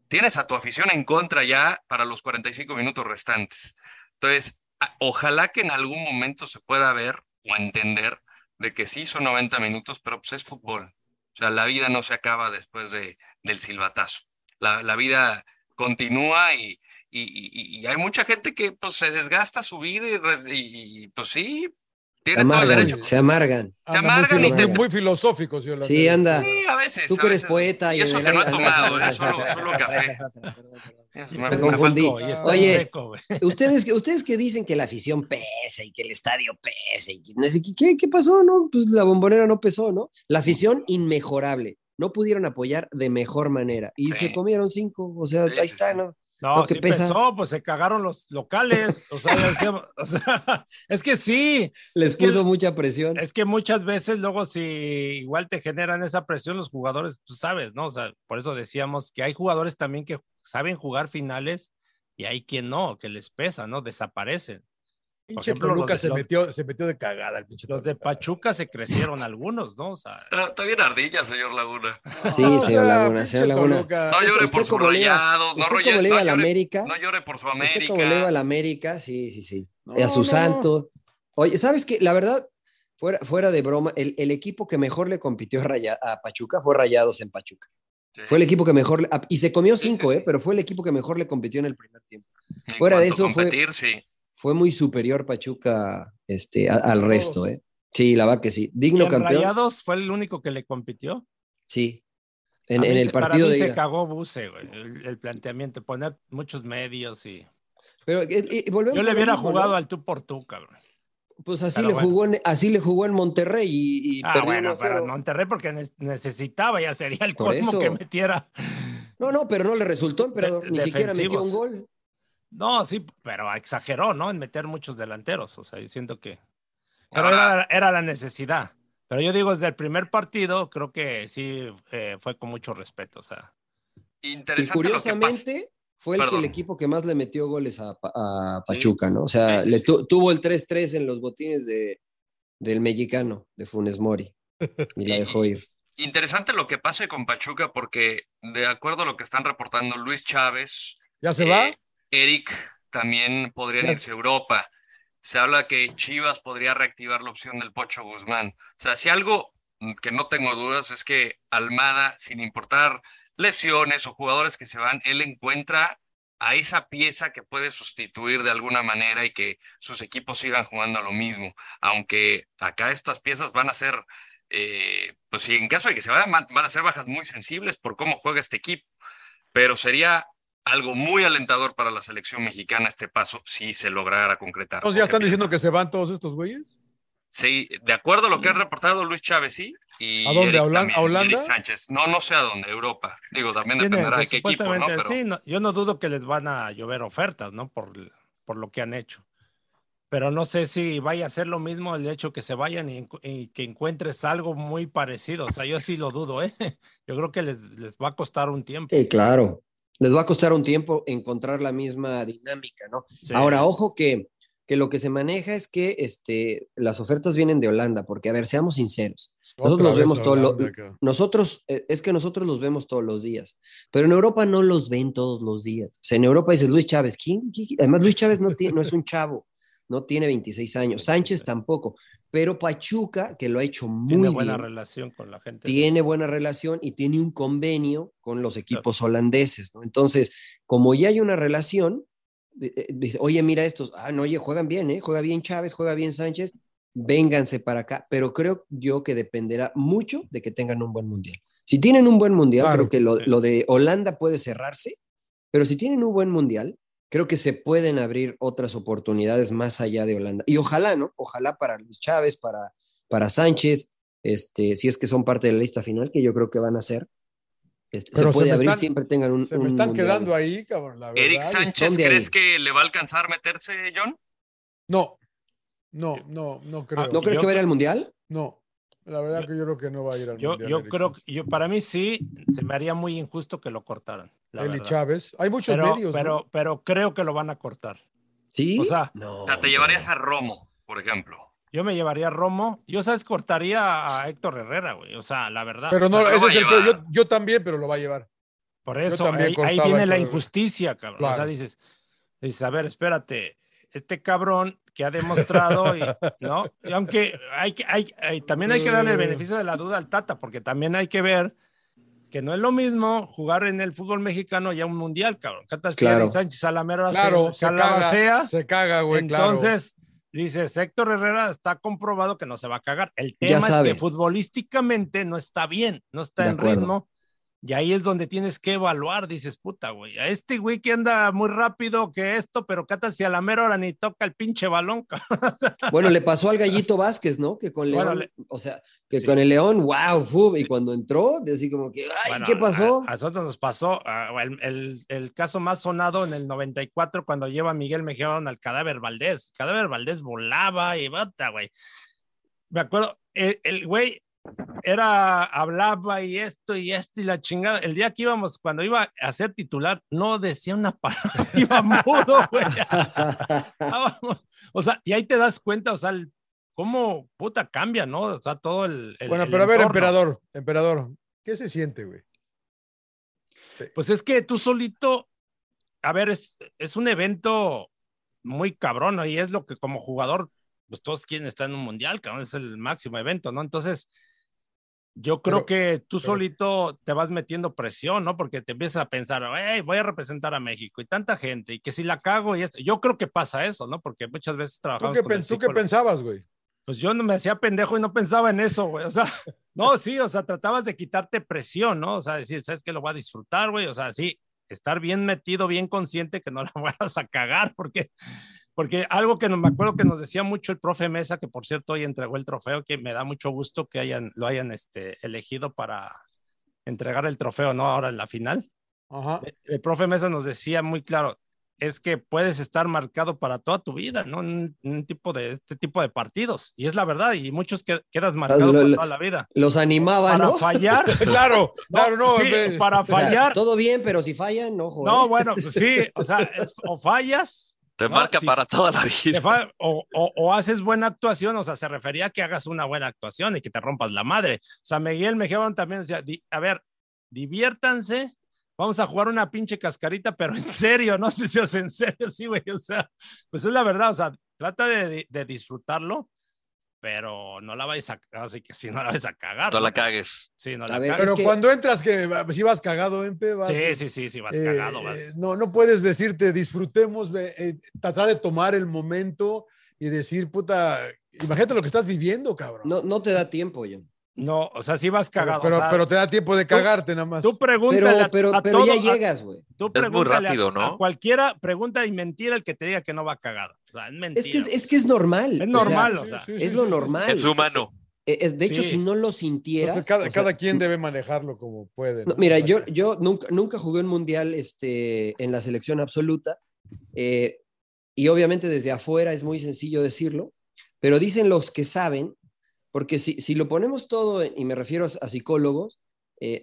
tienes a tu afición en contra ya para los 45 minutos restantes. Entonces, ojalá que en algún momento se pueda ver o entender de que sí son 90 minutos, pero pues es fútbol. O sea, la vida no se acaba después de, del silbatazo. La, la vida continúa y, y, y, hay mucha gente que pues, se desgasta su vida y, pues sí, tiene se todo el derecho. Se amargan. Se amargan muy, y te... muy filosóficos. Yo sí, anda. Sí, a veces. Tú que eres poeta. Y, eso que no he tomado, es solo, solo café. Me confundí. Oye, ustedes, ustedes que dicen que la afición pesa y que el estadio pesa y ¿qué, ¿qué pasó? No? Pues la bombonera no pesó, ¿no? La afición inmejorable. No pudieron apoyar de mejor manera y se comieron cinco. O sea, ahí está, ¿no? No, sí pesó, pues se cagaron los locales. O sea, es que sí. Les puso mucha presión. Es que muchas veces luego si igual te generan esa presión los jugadores, tú sabes, ¿no? O sea, por eso decíamos que hay jugadores también que saben jugar finales y hay quien no, que les pesa, ¿no? Desaparecen. Pinche Toluca se, metió, se metió de cagada el pinche Los de Pachuca se crecieron algunos, ¿no? O sea, está bien ardilla, señor Laguna. Sí, señor Laguna, señor Laguna. No llore por su rayado, no, llore, no, América, no llore por su América. Usted como le iba a la América, sí, sí, sí. a su santo. Oye, ¿sabes qué? La verdad, fuera, fuera de broma, el, el equipo que mejor le compitió a, a Pachuca fue Rayados en Pachuca. Fue el equipo que mejor, y se comió cinco, sí, sí, ¿eh? Pero fue el equipo que mejor le compitió en el primer tiempo. En Fuera de eso competir, fue, sí fue muy superior Pachuca este, a, al resto, ¿eh? Sí, la va que sí. Digno ¿Y en campeón. Rayados fue el único que le compitió. Sí. En, en el partido para mí de se cagó Buse, güey, el, el, planteamiento, poner muchos medios y. Pero y, y volvemos Yo le hubiera mismo, jugado ¿no? al tú por tú, cabrón. Pues así Pero le bueno. jugó en, así le jugó en Monterrey y, y Ah, perdió bueno, 1-0. pero en Monterrey porque ne- necesitaba, ya sería el Por colmo eso. que metiera. No, no, pero no le resultó, emperador. De- Ni siquiera metió un gol. No, sí, pero exageró, ¿no? En meter muchos delanteros. O sea, yo siento que. Pero era, era la necesidad. Pero yo digo, desde el primer partido, creo que sí eh, fue con mucho respeto. O sea, Y Interesante lo que pasa. curiosamente fue el, que Perdón. el equipo que más le metió goles a, Sí. Pachuca, ¿no? O sea, Sí, sí, le tu- tuvo el 3-3 en los botines de, del mexicano, de Funes Mori. Y la Y- dejó ir. Interesante lo que pase con Pachuca porque de acuerdo a lo que están reportando Luis Chávez, ¿Ya se eh, va? Eric también podrían Ya- irse a Europa. Se habla que Chivas podría reactivar la opción del Pocho Guzmán. O sea, si algo que no tengo dudas es que Almada, sin importar lesiones o jugadores que se van, él encuentra a esa pieza que puede sustituir de alguna manera y que sus equipos sigan jugando a lo mismo. Aunque acá estas piezas van a ser, eh, pues si en caso de que se vayan, van a ser bajas muy sensibles por cómo juega este equipo. Pero sería algo muy alentador para la selección mexicana este paso si se lograra concretar. Entonces ya ¿O qué están diciendo que se van todos estos güeyes. Sí, de acuerdo a lo que ha reportado Luis Chávez, sí. Y ¿A dónde? Eric ¿A Holan- también, a Holanda? Eric Sánchez. No, no sé a dónde, Europa. Digo, también dependerá de pues, qué equipo, ¿no? Pero sí, no, yo no dudo que les van a llover ofertas, ¿no? Por, por lo que han hecho. Pero no sé si vaya a ser lo mismo el hecho que se vayan y, y que encuentres algo muy parecido. O sea, yo sí lo dudo, ¿eh? Yo creo que les, les va a costar un tiempo. Sí, claro. Les va a costar un tiempo encontrar la misma dinámica, ¿no? Sí. Ahora, ojo que, que lo que se maneja es que este, las ofertas vienen de Holanda, porque, a ver, seamos sinceros. Nosotros los vemos todo lo- Holanda, cabrón. Nosotros, eh, es que nosotros los vemos todos los días, pero en Europa no los ven todos los días. O sea, en Europa dices Luis Chávez, ¿quién? ¿Quién? Además, Luis Chávez no, tiene, no es un chavo, no tiene 26 años. Sánchez tampoco, pero Pachuca, que lo ha hecho muy Tiene bien, buena relación con la gente. tiene buena relación y tiene un convenio con los equipos holandeses, ¿no? Entonces, como ya hay una relación, de- dice, oye, mira estos, ah, no, oye, juegan bien, ¿eh? Juega bien Chávez, juega bien Sánchez, vénganse para acá, pero creo yo que dependerá mucho de que tengan un buen mundial. Si tienen un buen mundial, Claro, creo que lo, sí. lo de Holanda puede cerrarse, pero si tienen un buen mundial, creo que se pueden abrir otras oportunidades más allá de Holanda. Y ojalá, ¿no? Ojalá para Luis Chávez, para, para Sánchez, este, si es que son parte de la lista final, que yo creo que van a ser. este, se Pero se puede abrir, están- siempre tengan un. Se me un están mundial. quedando ahí, cabrón, la verdad. Eric Sánchez, ¿dónde ¿crees que le va a alcanzar meterse, John? No, no, no, no creo. Ah, ¿No crees Yo que va a ir al mundial? No, la verdad que yo creo que no va a ir al Yo, Mundial, yo Eric creo Sánchez. que, yo, para mí sí, se me haría muy injusto que lo cortaran. la Eli verdad. Chávez. Hay muchos Pero, medios, ¿no? pero, pero creo que lo van a cortar. Sí. O sea, no. O sea, te llevarías a Romo, por ejemplo. Yo me llevaría a Romo. Yo, ¿sabes? Cortaría a Héctor Herrera, güey. O sea, la verdad. Pero no, O sea, lo ese es el yo, yo también, pero lo va a llevar. Por eso, también ahí, viene la injusticia, cabrón. O sea, dices, dices, a ver, espérate, este cabrón que ha demostrado, y, ¿no? Y aunque hay que, hay, hay- también hay que darle el beneficio de la duda al Tata, porque también hay que ver que no es lo mismo jugar en el fútbol mexicano ya un mundial, cabrón. ¿Qué tal si Claro. Sánchez Salamero Claro, se calabacea? caga, se caga, güey, claro. Entonces, dices, Héctor Herrera está comprobado que no se va a cagar. El Ya tema es sabe. que futbolísticamente no está bien, no está De en acuerdo. ritmo. Y ahí es donde tienes que evaluar, dices, puta, güey, a este güey que anda muy rápido que esto, pero cata si a la mera hora ni toca el pinche balón. Bueno, le pasó al Gallito Vázquez, ¿no? Que con Bueno, León, le- o sea, que Sí. con el León, wow, fu, y cuando entró, así como que, ay, Bueno, ¿qué pasó? A, a nosotros nos pasó ah, el, el- el caso más sonado en el 94 cuando lleva a Miguel Mejía al cadáver Valdés. El cadáver Valdés volaba y bata, güey. Me acuerdo, el, el güey era, hablaba y esto y esto y la chingada. El día que íbamos, cuando iba a ser titular, no decía una palabra, iba mudo, güey. O sea, y ahí te das cuenta, o sea, el- cómo puta cambia, ¿no? O sea, todo el. el- bueno, el pero a ver, entorno. emperador, emperador, ¿qué se siente, güey? Pues es que tú solito, a ver, es, es un evento muy cabrón, ¿no? Y es lo que como jugador, pues todos quieren estar en un mundial, cabrón, es el máximo evento, ¿no? Entonces, yo creo Pero- que tú pero- solito te vas metiendo presión, ¿no? Porque te empiezas a pensar, hey, voy a representar a México y tanta gente, y que si la cago y esto, yo creo que pasa eso, ¿no? Porque muchas veces ¿Tú trabajamos qué, con el pen- tú qué psicólogo. pensabas, güey? Pues yo no me hacía pendejo y no pensaba en eso, güey. O sea, no, sí, o sea, tratabas de quitarte presión, ¿no? O sea, decir, ¿sabes qué? Lo voy a disfrutar, güey. O sea, sí, estar bien metido, bien consciente que no la vayas a cagar, porque, porque algo que no me acuerdo que nos decía mucho el profe Mesa, que por cierto hoy entregó el trofeo, que me da mucho gusto que hayan, lo hayan este, elegido para entregar el trofeo, ¿no? Ahora en la final. Ajá. El profe Mesa nos decía muy claro, es que puedes estar marcado para toda tu vida, ¿no? Un, un tipo de este tipo de partidos. Y es la verdad, y muchos que, quedas marcado lo- por lo- toda la vida. Los animaba, Para ¿no? fallar. claro, claro, no. sí, para fallar. Todo bien, pero si fallan, no, joder. No, bueno, pues sí, o sea, es- o fallas. Te No, marca para toda la vida. o, o- o haces buena actuación, o sea, se refería a que hagas una buena actuación y que te rompas la madre. O sea, Miguel Mejía también decía, "Di- a ver, diviértanse, vamos a jugar una pinche cascarita, pero en serio, no sé si es en serio, sí, güey, o sea, pues es la verdad, o sea, trata de, de disfrutarlo, pero no la vais a, así que sí, no la vais a cagar. No ¿no? la cagues. Sí, no A la ver, cagues. Pero es que- cuando entras, que si vas cagado, Empe, vas. Sí, sí, sí, sí, vas eh, cagado, eh, vas. No, no puedes decirte disfrutemos, eh, tratar de tomar el momento y decir, puta, imagínate lo que estás viviendo, cabrón. No, no te da tiempo, yo. No, o sea, sí vas cagado. pero, o sea, pero te da tiempo de cagarte nada más. tú pregúntale Pero, a- pero, a pero ya todo- llegas, güey. Tú Es muy a- rápido, ¿no? A cualquiera pregunta y mentira el que te diga que no va cagado. Es, que es, que es normal. Es normal, o sea. es lo normal. Es humano. Eh, eh, de hecho, si no lo sintieras. cada, cada, quien debe manejarlo como puede. mira, yo, yo nunca, nunca jugué un mundial este, en la selección absoluta. Eh, y obviamente desde afuera es muy sencillo decirlo, pero dicen los que saben, porque si, si lo ponemos todo, y me refiero a, psicólogos,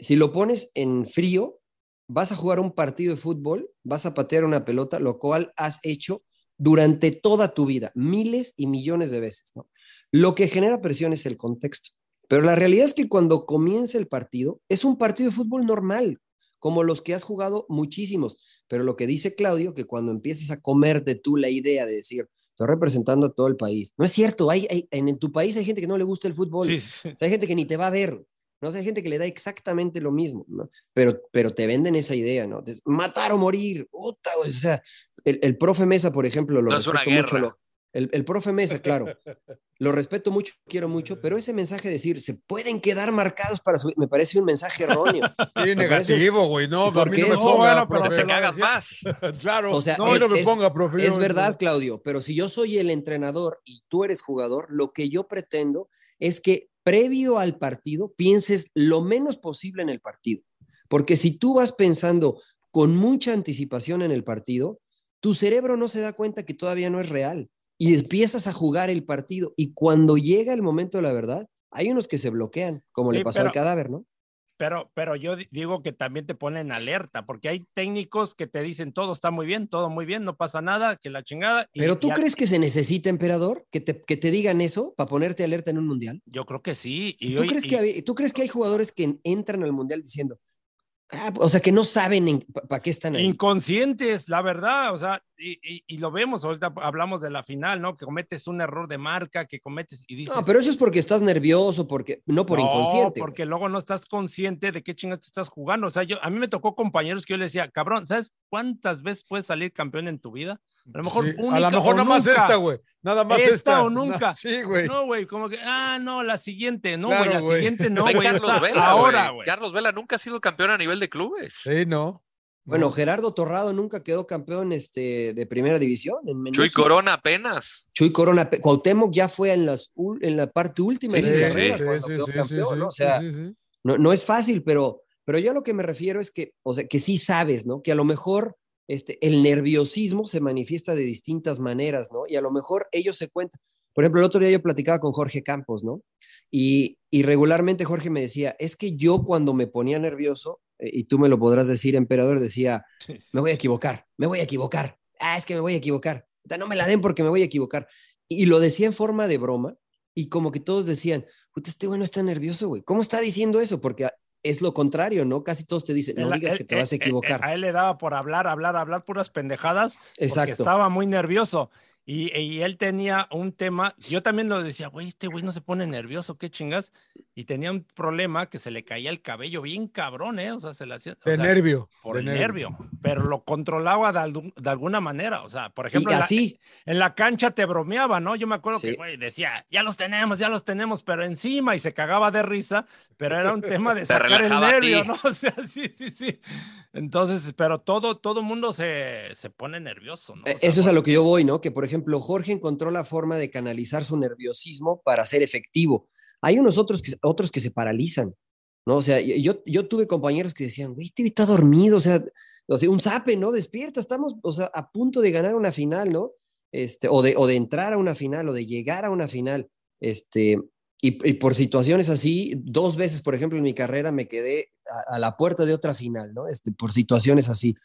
si lo pones en frío, vas a jugar un partido de fútbol, vas a patear una pelota, lo cual has hecho durante toda tu vida, miles y millones de veces, ¿no? Lo que genera presión es el contexto. Pero la realidad es que cuando comienza el partido, es un partido de fútbol normal, como los que has jugado muchísimos. Pero lo que dice Claudio, que cuando empiezas a comerte tú la idea de decir, estoy representando a todo el país. No es cierto, hay, en, tu país hay gente que no le gusta el fútbol, hay gente que ni te va a ver, ¿no? hay gente que le da exactamente lo mismo, pero, pero te venden esa idea, ¿no? matar o morir, o sea, el, profe Mesa, por ejemplo, lo no mucho, el, profe Mesa, claro. Lo respeto mucho, quiero mucho, pero ese mensaje de decir, se pueden quedar marcados para subir, me parece un mensaje erróneo. Sí, negativo, güey, no, ¿por qué? No, bueno, pero te cagas más. claro, o sea, no, es, no me ponga, profe. Es verdad, Claudio, pero si yo soy el entrenador y tú eres jugador, lo que yo pretendo es que previo al partido pienses lo menos posible en el partido. Porque si tú vas pensando con mucha anticipación en el partido, tu cerebro no se da cuenta que todavía no es real y empiezas a jugar el partido. Y cuando llega el momento de la verdad, hay unos que se bloquean, como le pasó al cadáver, ¿no? Pero, pero yo digo que también te ponen alerta, porque hay técnicos que te dicen todo está muy bien, todo muy bien, no pasa nada, que la chingada. pero tú crees que se necesita, emperador, que te, que te digan eso para ponerte alerta en un mundial? Yo creo que sí. Y ¿Tú, crees que, ¿Tú crees que hay jugadores que entran al mundial diciendo, Ah, o sea, que no saben para qué están ahí. Inconscientes, la verdad, o sea, y, lo vemos, ahorita hablamos de la final, ¿no? Que cometes un error de marca, que cometes y dices... No, pero eso es porque estás nervioso, porque no por inconsciente. porque luego no estás consciente de qué chingas te estás jugando. O sea, yo, a mí me tocó compañeros que yo les decía, cabrón, ¿sabes cuántas veces puedes salir campeón en tu vida? A lo mejor, a lo mejor nada más esta, güey. Nada más esta. esta. o nunca. sí, güey. No, güey, como que, ah, no, la siguiente, no, güey, la siguiente no, güey. Carlos Vela, ahora, güey. Carlos Vela nunca ha sido campeón a nivel de clubes. Sí, no. Bueno, Gerardo Torrado nunca quedó campeón este, de primera división. En Chuy Corona apenas. Chuy Corona, Cuauhtémoc ya fue en, las, en la parte última sí, de sí, cuando quedó campeón, ¿no? O sea, no, no, es fácil, pero, pero yo a lo que me refiero es que, o sea, que sí sabes, ¿no? Que a lo mejor este, el nerviosismo se manifiesta de distintas maneras, ¿no? Y a lo mejor ellos se cuentan. Por ejemplo, el otro día yo platicaba con Jorge Campos, ¿no? Y, y regularmente Jorge me decía, es que yo cuando me ponía nervioso, eh, y tú me lo podrás decir, emperador, decía, me voy a equivocar, me voy a equivocar, ah, es que me voy a equivocar, no me la den porque me voy a equivocar. Y, lo decía en forma de broma, y como que todos decían, este güey no está nervioso, güey, ¿cómo está diciendo eso? Porque es lo contrario, ¿no? Casi todos te dicen, no digas que te vas a equivocar. A él le daba por hablar, hablar, hablar puras pendejadas, Exacto. porque estaba muy nervioso. Y, él tenía un tema, yo también lo decía, güey, este güey no se pone nervioso, qué chingas. Y tenía un problema que se le caía el cabello bien cabrón, ¿eh? O sea, se le hacía. De nervio. Por el nervio. Pero lo controlaba de, alguna manera. O sea, por ejemplo, en, así. La, en la cancha te bromeaba, ¿no? Yo me acuerdo que, güey, decía, ya los tenemos, ya los tenemos, pero encima y se cagaba de risa, pero era un tema de sacar el nervio, ¿no? O sea, sí, sí, sí. Entonces, pero todo, todo mundo se, se pone nervioso, ¿no? E, eso es a lo que yo voy, ¿no? Que, por ejemplo, Jorge encontró la forma de canalizar su nerviosismo para ser efectivo. Hay unos otros que, otros que se paralizan, ¿no? O sea, yo, yo tuve compañeros que decían, güey, este está dormido, o sea, o sea, un zape, ¿no? Despierta, estamos, o sea, a punto de ganar una final, ¿no? Este, o de, o de entrar a una final, o de llegar a una final, este, y, por situaciones así, dos veces, por ejemplo, en mi carrera me quedé a, la puerta de otra final, ¿no? Este, por situaciones así.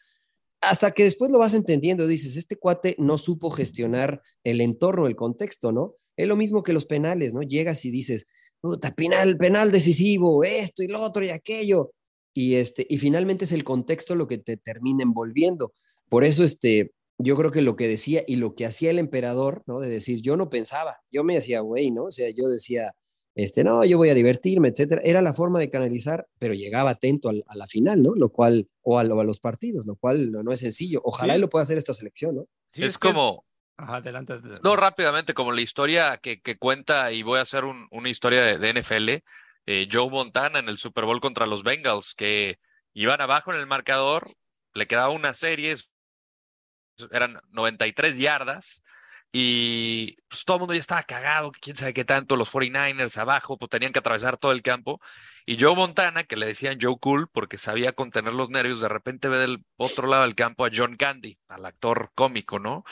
Hasta que después lo vas entendiendo, dices, este cuate no supo gestionar el entorno, el contexto, ¿no? Es lo mismo que los penales, ¿no? Llegas y dices, puta, penal, penal decisivo, esto y lo otro y aquello. Y, este, y finalmente es el contexto lo que te termina envolviendo. Por eso, este, yo creo que lo que decía y lo que hacía el emperador, ¿no? De decir, yo no pensaba, yo me hacía güey, ¿no? O sea, yo decía, este, no, yo voy a divertirme, etcétera. Era la forma de canalizar, pero llegaba atento a la final, ¿no? Lo cual, o a, los partidos, lo cual no, es sencillo. Ojalá lo pueda hacer esta selección, ¿no? es, como... adelante, No, rápidamente, como la historia que, cuenta, y voy a hacer una historia de, NFL, eh, Joe Montana en el Super Bowl contra los Bengals, que iban abajo en el marcador, le quedaba una serie, eran 93 yardas, y pues todo el mundo ya estaba cagado, quién sabe qué tanto, los 49ers abajo, pues tenían que atravesar todo el campo. Y Joe Montana, que le decían Joe Cool porque sabía contener los nervios, de repente ve del otro lado del campo a John Candy, al actor cómico, ¿no?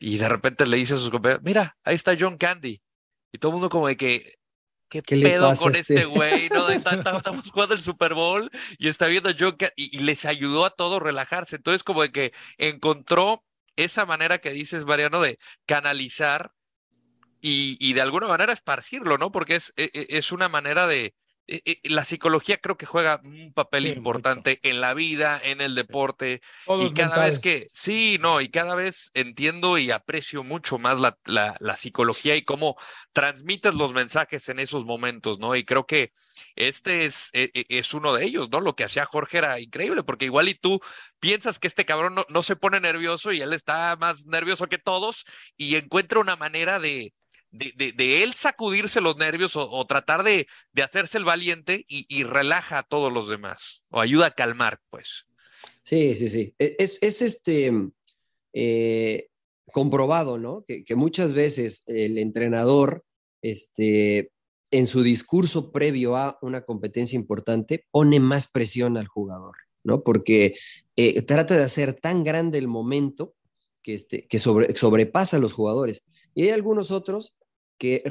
Y de repente le dice a sus compañeros, mira, ahí está John Candy. Y todo el mundo como de que, ¿qué, pedo con este, este güey? ¿no? Estamos jugando el Super Bowl y está viendo a John Candy y, y les ayudó a todos relajarse. Entonces como de que encontró esa manera que dices, Mariano, de canalizar y, y de alguna manera esparcirlo, ¿no? Porque es, e, e, es una manera de, la psicología creo que juega un papel importante en la vida, en el deporte. y cada vez que, sí, no, y cada vez entiendo y aprecio mucho más la, la, psicología y cómo transmites los mensajes en esos momentos, ¿no? Y creo que este es, e, es uno de ellos, ¿no? Lo que hacía Jorge era increíble, porque igual y tú piensas que este cabrón no, no se pone nervioso y él está más nervioso que todos y encuentra una manera de, de, él sacudirse los nervios o, tratar de, hacerse el valiente y, relaja a todos los demás o ayuda a calmar, pues. Sí, sí, sí. E, es, este eh, comprobado, ¿no? Que, muchas veces el entrenador, este, en su discurso previo a una competencia importante, pone más presión al jugador, ¿no? Porque eh, trata de hacer tan grande el momento que, este, que sobrepasa a los jugadores. Y hay algunos otros que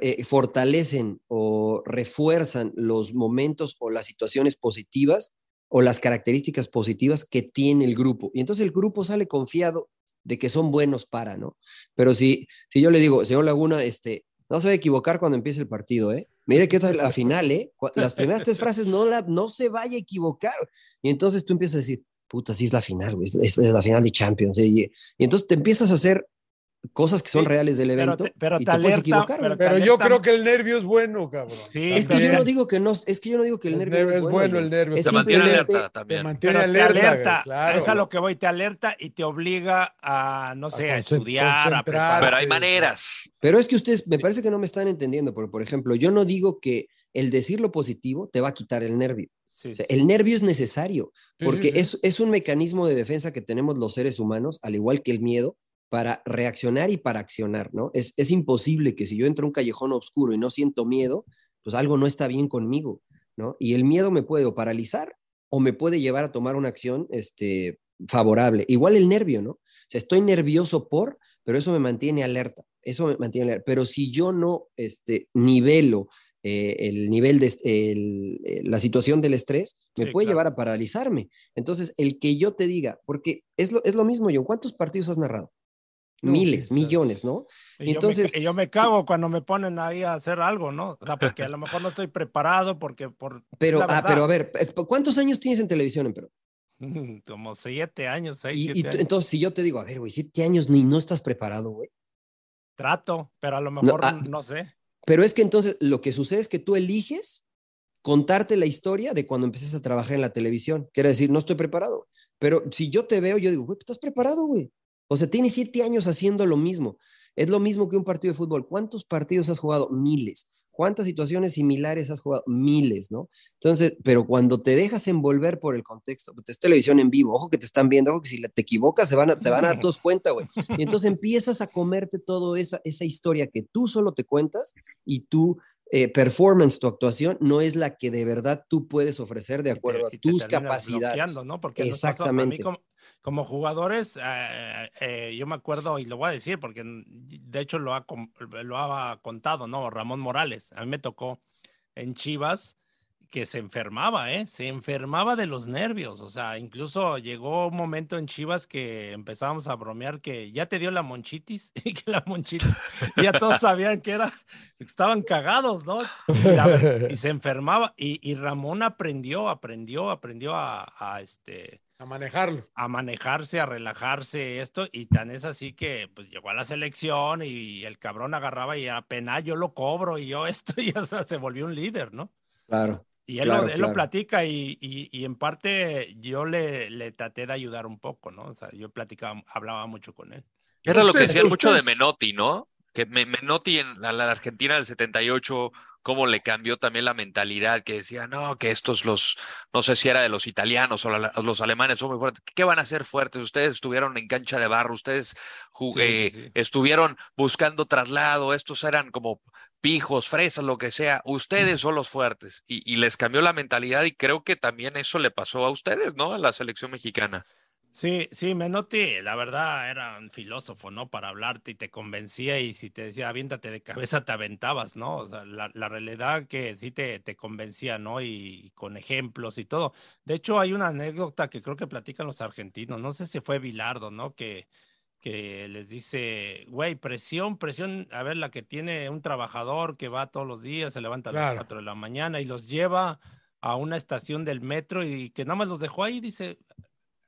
eh, fortalecen o refuerzan los momentos o las situaciones positivas o las características positivas que tiene el grupo. Y entonces el grupo sale confiado de que son buenos para, ¿no? Pero si, si yo le digo, señor Laguna, este, no se va a equivocar cuando empiece el partido, ¿eh? Mire que es la final, ¿eh? Las primeras tres frases no, la, no se vaya a equivocar. Y entonces tú empiezas a decir, puta, sí es la final, güey, es, la final de Champions. ¿eh? Y, entonces te empiezas a hacer cosas que son reales del evento. Pero, te, equivocar, pero, yo creo que el nervio es bueno, cabrón. es que yo no digo que no, es que yo no digo que el, nervio, es bueno. el nervio. te mantiene alerta también. Te mantiene alerta, claro. Es a lo que voy, te alerta y te obliga a, no sé, a, estudiar, a preparar. Pero hay maneras. Pero es que ustedes, me parece que no me están entendiendo, porque, por ejemplo, yo no digo que el decir lo positivo te va a quitar el nervio. el nervio es necesario, porque es, es un mecanismo de defensa que tenemos los seres humanos, al igual que el miedo, para reaccionar y para accionar, ¿no? Es, es imposible que si yo entro a un callejón oscuro y no siento miedo, pues algo no está bien conmigo, ¿no? Y el miedo me puede o paralizar o me puede llevar a tomar una acción este, favorable. Igual el nervio, ¿no? O sea, estoy nervioso por, pero eso me mantiene alerta, eso me mantiene alerta. Pero si yo no este, nivelo eh, el nivel de eh, la situación del estrés, me puede llevar a paralizarme. Entonces, el que yo te diga, porque es lo, es lo mismo, yo, ¿cuántos partidos has narrado? Miles, millones, ¿no? Y Entonces, yo me, yo me cago cuando me ponen ahí a hacer algo, ¿no? O sea, porque a lo mejor no estoy preparado, porque por. Pero, ah, pero a ver, eh, ¿cuántos años tienes en televisión, Emperador? Como siete años, seis. Y, entonces, si yo te digo, a ver, güey, siete años ni no estás preparado, güey. Trato, pero a lo mejor ah, no, sé. Pero es que entonces lo que sucede es que tú eliges contarte la historia de cuando empiezas a trabajar en la televisión. Quiere decir, no estoy preparado. Pero si yo te veo, yo digo, güey, pues, estás preparado, güey. O sea, tiene siete años haciendo lo mismo. Es lo mismo que un partido de fútbol. ¿Cuántos partidos has jugado? Miles. ¿Cuántas situaciones similares has jugado? Miles, ¿no? Entonces, pero cuando te dejas envolver por el contexto, pues es televisión en vivo, ojo que te están viendo, ojo que si te equivocas se van a, te van a dar todos cuenta, güey. Y entonces empiezas a comerte toda esa, esa historia que tú solo te cuentas y tú eh, performance, tu actuación, no es la que de verdad tú puedes ofrecer de acuerdo a tus capacidades. ¿no? Porque Exactamente. como, jugadores, eh, eh, yo me acuerdo, y lo voy a decir, porque de hecho lo ha, lo ha contado, ¿no? Ramón Morales. A mí me tocó en Chivas que se enfermaba, ¿eh? Se enfermaba de los nervios. O sea, incluso llegó un momento en Chivas que empezábamos a bromear que ya te dio la monchitis y que la monchitis, ya todos sabían que era, estaban cagados, ¿no? Y, se enfermaba. Y, Ramón aprendió, aprendió, aprendió a, este. A manejarlo. A manejarse, a relajarse, esto, y tan es así que pues llegó a la selección y el cabrón agarraba y apenas yo lo cobro y yo esto, y o sea, se volvió un líder, ¿no? Claro. Y él, lo, platica y, y, en parte yo le, le, traté de ayudar un poco, ¿no? O sea, yo platicaba, hablaba mucho con él. Era lo que decía mucho de Menotti, ¿no? Que Menotti en la, Argentina del 78 cómo le cambió también la mentalidad, que decía, no, que estos los, no sé si era de los italianos o los alemanes son muy fuertes, ¿qué van a ser fuertes? Ustedes estuvieron en cancha de barro, ustedes estuvieron buscando traslado, estos eran como pijos, fresas, lo que sea, ustedes son los fuertes y, y les cambió la mentalidad y creo que también eso le pasó a ustedes, ¿no? A la selección mexicana. Sí, sí, Menotti, la verdad, era un filósofo, ¿no? Para hablarte y te convencía y si te decía, aviéntate de cabeza, te aventabas, ¿no? O sea, la, realidad que sí te, te convencía, ¿no? Y, con ejemplos y todo. De hecho, hay una anécdota que creo que platican los argentinos, no sé si fue Bilardo, ¿no? Que, que les dice, güey, presión, presión, a ver, la que tiene un trabajador que va todos los días, se levanta a las 4 de la mañana y los lleva a una estación del metro y que nada más los dejó ahí, dice,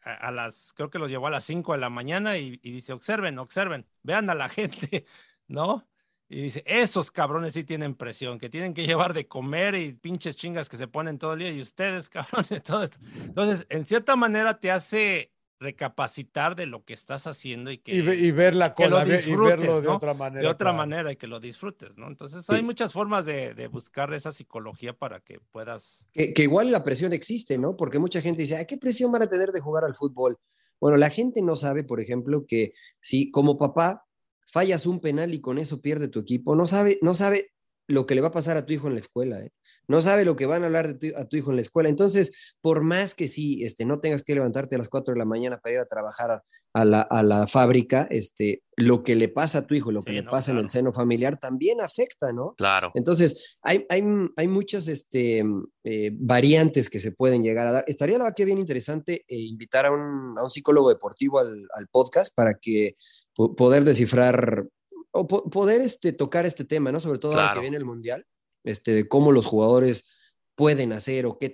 a, las, creo que los llevó a las 5 de la mañana y, dice, observen, observen, vean a la gente, ¿no? Y dice, esos cabrones sí tienen presión, que tienen que llevar de comer y pinches chingas que se ponen todo el día y ustedes, cabrones, todo esto. Entonces, en cierta manera te hace recapacitar de lo que estás haciendo y que y, ver la cola, y verlo de otra manera. De otra manera y que lo disfrutes, ¿no? Entonces hay muchas formas de, de, buscar esa psicología para que puedas... Que, que, igual la presión existe, ¿no? Porque mucha gente dice, ¿a qué presión van a tener de jugar al fútbol? Bueno, la gente no sabe, por ejemplo, que si como papá fallas un penal y con eso pierde tu equipo, no sabe, no sabe lo que le va a pasar a tu hijo en la escuela, ¿eh? No sabe lo que van a hablar de a tu hijo en la escuela. Entonces, por más que sí, este, no tengas que levantarte a las 4 de la mañana para ir a trabajar a, la, fábrica, este, lo que le pasa a tu hijo, lo que le pasa en el seno familiar también afecta, ¿no? Claro. Entonces, hay, hay, muchas este, eh, variantes que se pueden llegar a dar. Estaría la que bien interesante eh, invitar a un, psicólogo deportivo al, podcast para que poder descifrar o poder este, tocar este tema, ¿no? Sobre todo ahora que viene el Mundial este, de cómo los jugadores pueden hacer o qué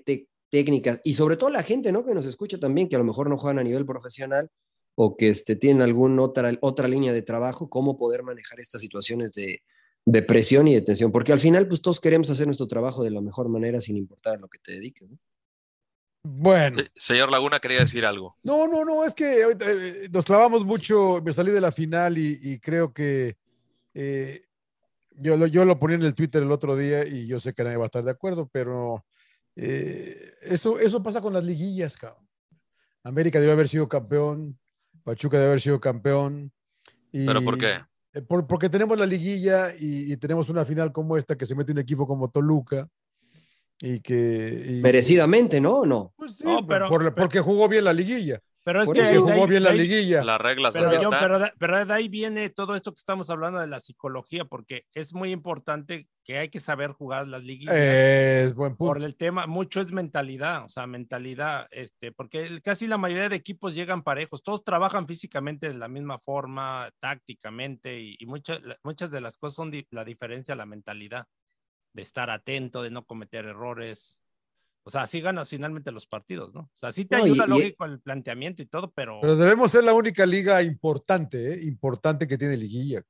técnicas, y sobre todo la gente, ¿no? Que nos escucha también, que a lo mejor no juegan a nivel profesional o que este, tienen alguna otra, otra línea de trabajo, cómo poder manejar estas situaciones de, de presión y de tensión, porque al final, pues todos queremos hacer nuestro trabajo de la mejor manera sin importar a lo que te dediques, ¿no? Bueno. Señor Laguna quería decir algo. No, no, no, es que eh, nos clavamos mucho, me salí de la final y, creo que eh, yo lo, yo lo ponía en el Twitter el otro día y yo sé que nadie va a estar de acuerdo, pero eh, eso, eso pasa con las liguillas, cabrón. América debe haber sido campeón, Pachuca debe haber sido campeón. ¿Pero por qué? Eh, porque tenemos la liguilla y, tenemos una final como esta que se mete un equipo como Toluca y que... Merecidamente, ¿no? No, pues no pero, porque jugó bien la liguilla. Pero es que jugó bien la liguilla. Las reglas pero, pero, de ahí viene todo esto que estamos hablando de la psicología, porque es muy importante que hay que saber jugar las liguillas. Es buen punto. Por el tema, mucho es mentalidad, o sea, mentalidad, este, porque casi la mayoría de equipos llegan parejos, todos trabajan físicamente de la misma forma, tácticamente, y, muchas, muchas de las cosas son la diferencia, la mentalidad, de estar atento, de no cometer errores. O sea, así ganas finalmente los partidos, ¿no? O sea, sí te ayuda lógico el planteamiento y todo, pero. Pero debemos ser la única liga importante, ¿eh? Importante que tiene liguilla.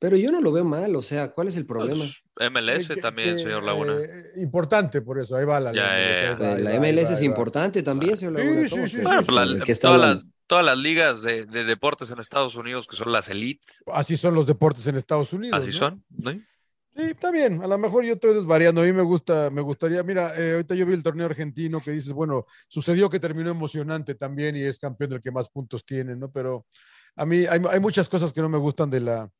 Pero yo no lo veo mal, o sea, ¿cuál es el problema? Pues, MLS también, señor Laguna. Eh, importante por eso, ahí va la, la MLS. es importante también, señor Laguna. Sí, sí, sí. Bueno, pues todas, las, ligas de, deportes en Estados Unidos, que son las elite. Así son los deportes en Estados Unidos. Así son, ¿no? Sí, está bien. A lo mejor yo estoy desvariando. A mí me gusta, me gustaría. Mira, eh, ahorita yo vi el torneo argentino que dices, bueno, sucedió que terminó emocionante también y es campeón del que más puntos tiene, ¿no? Pero a mí hay, hay muchas cosas que no me gustan de la,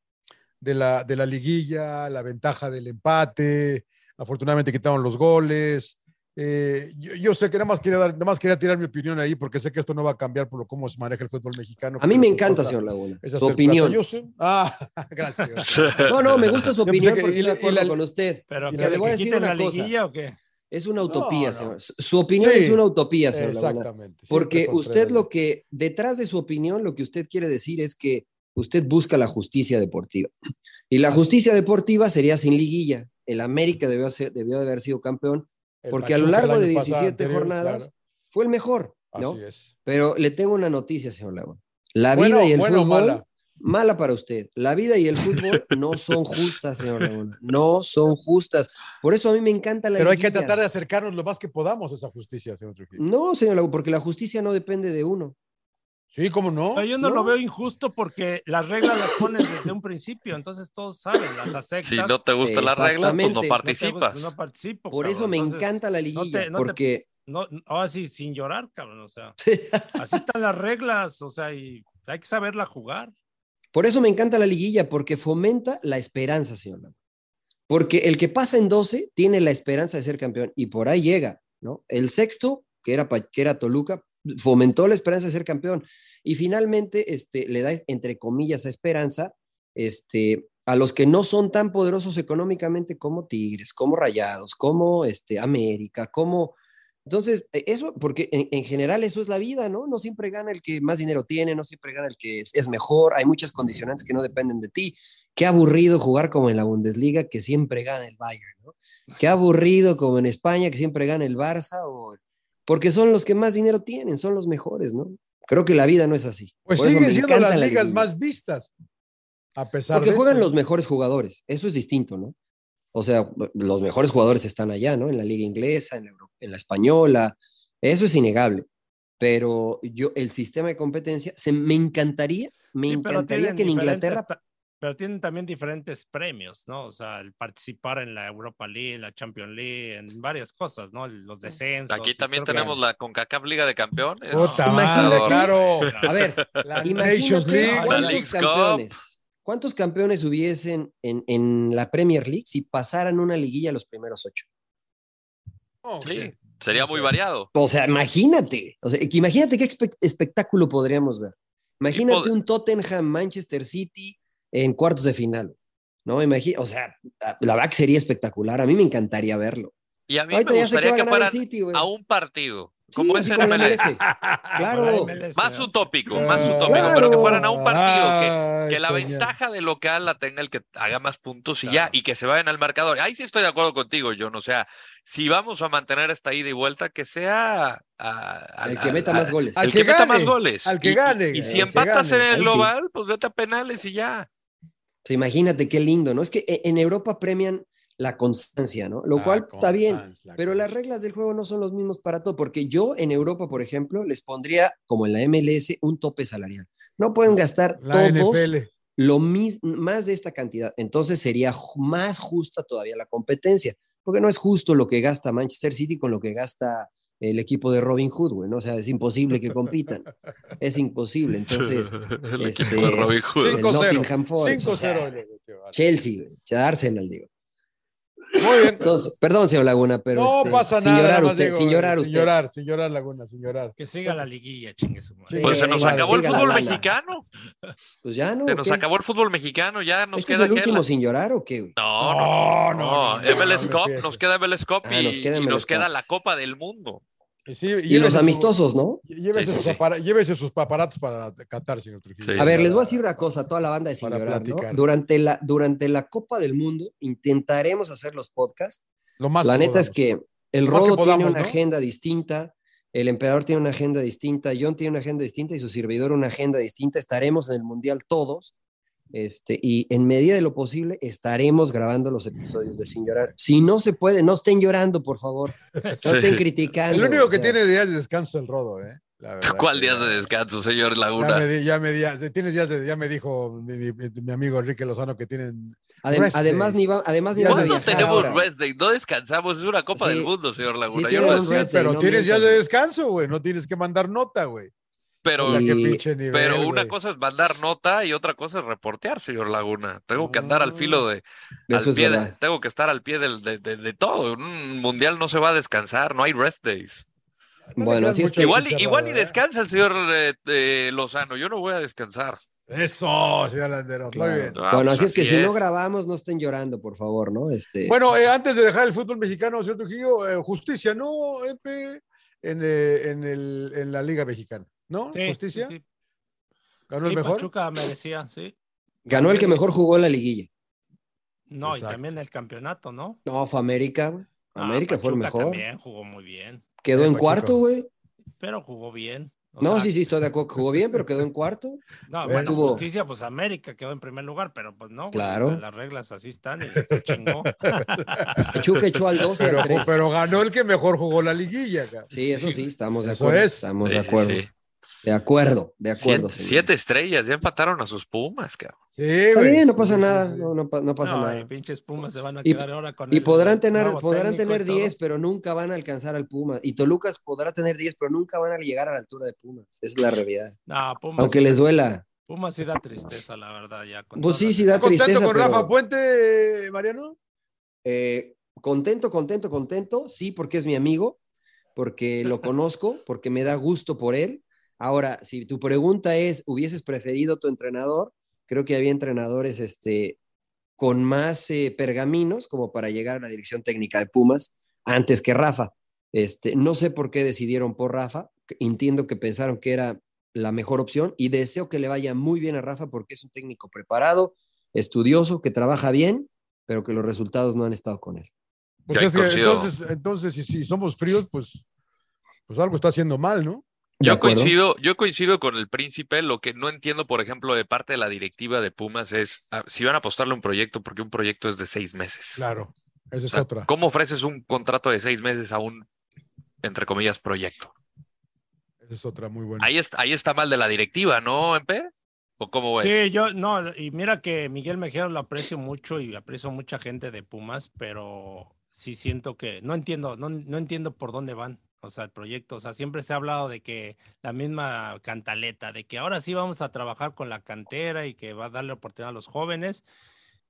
de la, de la liguilla, la ventaja del empate. Afortunadamente quitaron los goles. Eh, yo, sé que nada más, quería dar, nada más quería tirar mi opinión ahí porque sé que esto no va a cambiar por cómo se maneja el fútbol mexicano. A mí me encanta, señor Laguna. Su opinión. Ah, gracias. no, no, me gusta su opinión porque estoy de acuerdo con usted. Pero, le voy a decir una cosa. o qué? Es una utopía, señor. Su opinión es una utopía, señor Exactamente. Porque usted lo que, detrás de su opinión, lo que usted quiere decir es que usted busca la justicia deportiva. Y la justicia deportiva sería sin liguilla. El América debió, debió de haber sido campeón porque a lo largo de 17 jornadas fue el mejor, ¿no? Pero le tengo una noticia, señor Laguna. La vida y el fútbol, mala. para usted. La vida y el fútbol no son justas, señor Laguna. No son justas. Por eso a mí me encanta la Pero hay que tratar de acercarnos lo más que podamos a esa justicia, señor Trujillo. No, señor Laguna, porque la justicia no depende de uno. Sí, cómo no. Pero yo no, lo veo injusto porque las reglas las pones desde un principio, entonces todos saben, las aceptas. Si no te gustan las reglas, pues no participas. No, participo. Por eso me encanta la liguilla, porque... no, ahora sí, sin llorar, cabrón, o sea, así están las reglas, o sea, y hay que saberla jugar. Por eso me encanta la liguilla, porque fomenta la esperanza, señor. Porque el que pasa en 12 tiene la esperanza de ser campeón y por ahí llega, ¿no? El sexto, que era, que era Toluca, fomentó la esperanza de ser campeón y finalmente este, le da, entre comillas, esperanza este, a los que no son tan poderosos económicamente como Tigres, como Rayados, como este, América, como... Entonces, e, eso, porque en, general eso es la vida, ¿no? No siempre gana el que más dinero tiene, no siempre gana el que es, es, mejor, hay muchas condicionantes que no dependen de ti. Qué aburrido jugar como en la Bundesliga, que siempre gana el Bayern, ¿no? Qué aburrido como en España, que siempre gana el Barça o porque son los que más dinero tienen, son los mejores, ¿no? Creo que la vida no es así. Pues siguen siendo las ligas más vistas, a pesar Porque juegan los mejores jugadores, eso es distinto, ¿no? O sea, los mejores jugadores están allá, ¿no? En la liga inglesa, en la, española, eso es innegable. Pero yo, el sistema de competencia, se, me encantaría, me encantaría que en Inglaterra pero tienen también diferentes premios, ¿no? O sea, el participar en la Europa League, la Champions League, en varias cosas, ¿no? Los descensos. Aquí también tenemos la CONCACAF Liga de Campeones. Imagínate, claro. A ver, la Nations League. ¿cuántos campeones, ¿Cuántos campeones hubiesen en, en, la Premier League si pasaran una liguilla los primeros ocho? sí, sería muy variado. O sea, imagínate. O sea, imagínate qué espectáculo podríamos ver. Imagínate un Tottenham, Manchester City, en cuartos de final. ¿no? Imagina, o sea, la verdad que sería espectacular. A mí me encaría verlo. Y a mí me gustaría que, fueran a un partido. Como es en MLS. claro. más utópico, más utópico, pero que fueran a un partido, que, la ventaja de local la tenga el que haga más puntos y ya, y que se vayan al marcador. Ahí sí estoy de acuerdo contigo, John. O sea, si vamos a mantener esta ida y vuelta, que sea el que meta más goles. El que, meta más goles. Al que gane. Y, si empatas en el global, pues vete a penales y ya imagínate qué lindo, ¿no? Es que e, en Europa premian la constancia, ¿no? Lo cual está bien, pero las reglas del juego no son los mismos para todo, porque yo en Europa, por ejemplo, les pondría, como en la MLS, un tope salarial. No pueden gastar todos lo mismo, más de esta cantidad. Entonces sería más justa todavía la competencia, porque no es justo lo que gasta Manchester City con lo que gasta el equipo de Robin Hood, güey, ¿no? O sea, es imposible que compitan. Es imposible. Entonces, el este, equipo de Robin Hood. El Nottingham Forest. 5-0. Chelsea, Arsenal, digo. Muy bien. Entonces, perdón, señor Laguna, pero. No este, pasa sin nada. Llorar usted, sin llorar usted. Sin llorar, sin llorar, Laguna, sin llorar. Que siga la liguilla, chingue su madre. Pues se nos acabó el fútbol mexicano. Pues ya no. Se nos acabó el fútbol mexicano, ya nos ¿Este queda. ¿Es el último sin llorar o qué? No, no, no. no, MLS Cup, nos queda MLS Cup ah, y, y nos queda la Copa del Mundo y los amistosos, ¿no? Llévese, sus aparatos para Qatar, señor Trujillo. a ver, les voy a decir una cosa a toda la banda de señora, ¿no? durante, la, durante la Copa del Mundo intentaremos hacer los podcasts. Lo más la neta es que el Rodo tiene una agenda distinta, el Emperador tiene una agenda distinta, John tiene una agenda distinta y su servidor una agenda distinta. Estaremos en el Mundial todos este, y en medida de lo posible estaremos grabando los episodios de Sin Llorar. Si no se puede, no estén llorando, por favor. No estén criticando. El único que tiene días de descanso es el Rodo, ¿eh? ¿Cuál días de descanso, señor Laguna? Ya me, ya me, tienes días de, ya me dijo mi, amigo Enrique Lozano que tienen. además, ni va, además ni ¿Cuándo tenemos rest day? No descansamos, es una Copa del Mundo, señor Laguna. Sí, pero tienes días de descanso, güey. No tienes que mandar nota, güey. Pero, pero una cosa es mandar nota y otra cosa es reportear, señor Laguna. Tengo que andar al filo de. Al pie tengo que estar al pie de, de, todo. Un mundial no se va a descansar, no hay rest days. Bueno, así es igual, igual ni descansa el señor eh, Lozano. Yo no voy a descansar. Eso, señor Landeros, muy bien. Ah, bueno, así, es que si no grabamos, no estén llorando, por favor, ¿no? Este... Bueno, eh, antes de dejar el fútbol mexicano, señor Trujillo, eh, justicia, ¿no, Epe? En, en, el, en la Liga Mexicana. ¿No? Justicia. ¿Ganó el mejor? Pachuca merecía, sí. Ganó el que mejor jugó en la liguilla. No, y también el campeonato, ¿no? No, fue América, ah, América fue el mejor. También jugó muy bien. Quedó en cuarto, güey. Pero jugó bien. no, sí, sí, estoy de acuerdo. Jugó bien, pero quedó en cuarto. No, bueno, justicia, pues América quedó en primer lugar, pero pues no. Claro. las reglas así están y se chingó. Pachuca echó al 12 pero, pero ganó el que mejor jugó la liguilla. Sí, eso sí, estamos de acuerdo. Estamos de acuerdo. De acuerdo, de acuerdo. Siete, estrellas, ya empataron a sus Pumas, cabrón. Sí, Está no pasa nada, no, no, pasa nada. pinches Pumas se van a quedar ahora con Y podrán tener, podrán tener 10, pero nunca van a alcanzar al Puma. Y Tolucas podrá tener 10, pero nunca van a llegar a la altura de Pumas. Esa es la realidad. Aunque les duela. Pumas sí da tristeza, la verdad. Ya, pues sí, sí da tristeza. ¿Contento con Rafa Puente, Mariano? Eh, contento, contento, contento. Sí, porque es mi amigo, porque lo conozco, porque me da gusto por él. Ahora, si tu pregunta es, ¿hubieses preferido tu entrenador? creo que había entrenadores este, con más eh, pergaminos como para llegar a la dirección técnica de Pumas antes que Rafa. Este, no sé por qué decidieron por Rafa, entiendo que pensaron que era la mejor opción y deseo que le vaya muy bien a Rafa porque es un técnico preparado, estudioso, que trabaja bien, pero que los resultados no han estado con él. Pues entonces, entonces si, si, somos fríos, pues, pues algo está haciendo mal, ¿no? Yo coincido, yo coincido con el príncipe. Lo que no entiendo, por ejemplo, de parte de la directiva de Pumas es ah, si van a apostarle un proyecto, porque un proyecto es de seis meses. Claro, esa es otra. ¿Cómo ofreces un contrato de seis meses a un, entre comillas, proyecto? Esa es otra muy buena. Ahí está, ahí está mal de la directiva, ¿no, MP? ¿O cómo ves? Sí, yo no, y mira que Miguel Mejía lo aprecio mucho y aprecio mucha gente de Pumas, pero sí siento que no entiendo, no, no entiendo por dónde van o sea, el proyecto, o sea, siempre se ha hablado de que la misma cantaleta, de que ahora sí vamos a trabajar con la cantera y que va a darle oportunidad a los jóvenes.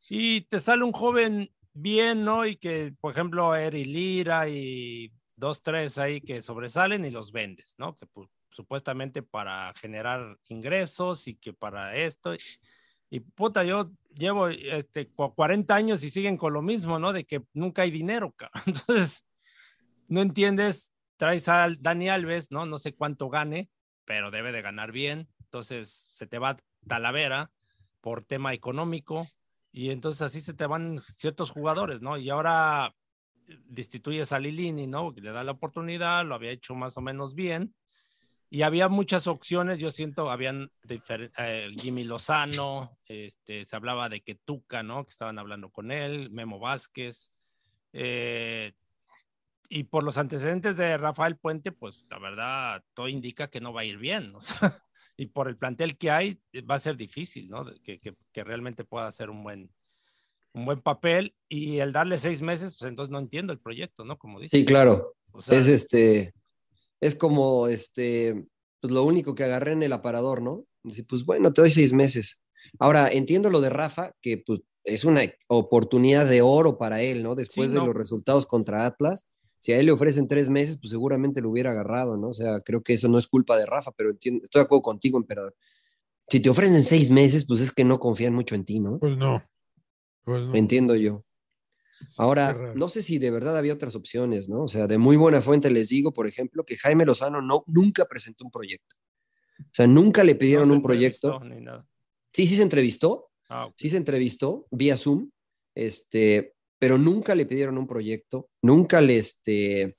Y te sale un joven bien, ¿no? Y que, por ejemplo, Eri Lira y dos, tres ahí que sobresalen y los vendes, ¿no? Que pues, supuestamente para generar ingresos y que para esto. Y puta, yo llevo este, 40 años y siguen con lo mismo, ¿no? De que nunca hay dinero, Entonces, no entiendes traes a Dani Alves, ¿no? No sé cuánto gane, pero debe de ganar bien. Entonces se te va Talavera por tema económico y entonces así se te van ciertos jugadores, ¿no? Y ahora destituyes a Lilini, ¿no? Le da la oportunidad, lo había hecho más o menos bien. Y había muchas opciones, yo siento, habían eh, Jimmy Lozano, este, se hablaba de que Tuca, ¿no? Que estaban hablando con él, Memo Vázquez, eh, y por los antecedentes de Rafael Puente, pues la verdad, todo indica que no va a ir bien. O sea, y por el plantel que hay, eh, va a ser difícil, ¿no? Que, que, que, realmente pueda hacer un buen, un buen papel. Y el darle seis meses, pues entonces no entiendo el proyecto, ¿no? Como dice. Sí, claro. es este, es como este, pues lo único que agarré en el aparador, ¿no? Dice, pues bueno, te doy seis meses. Ahora, entiendo lo de Rafa, que pues es una oportunidad de oro para él, ¿no? Después de los resultados contra Atlas si a él le ofrecen tres meses, pues seguramente lo hubiera agarrado, ¿no? O sea, creo que eso no es culpa de Rafa, pero estoy de acuerdo contigo, emperador. Si te ofrecen seis meses, pues es que no confían mucho en ti, ¿no? Pues no. Pues no. Entiendo yo. Ahora, no sé si de verdad había otras opciones, ¿no? O sea, de muy buena fuente les digo, por ejemplo, que Jaime Lozano no, nunca presentó un proyecto. O sea, nunca le pidieron un proyecto. Sí, sí se entrevistó. Ah, sí se entrevistó vía Zoom. Este, pero nunca le pidieron un proyecto, nunca le, este,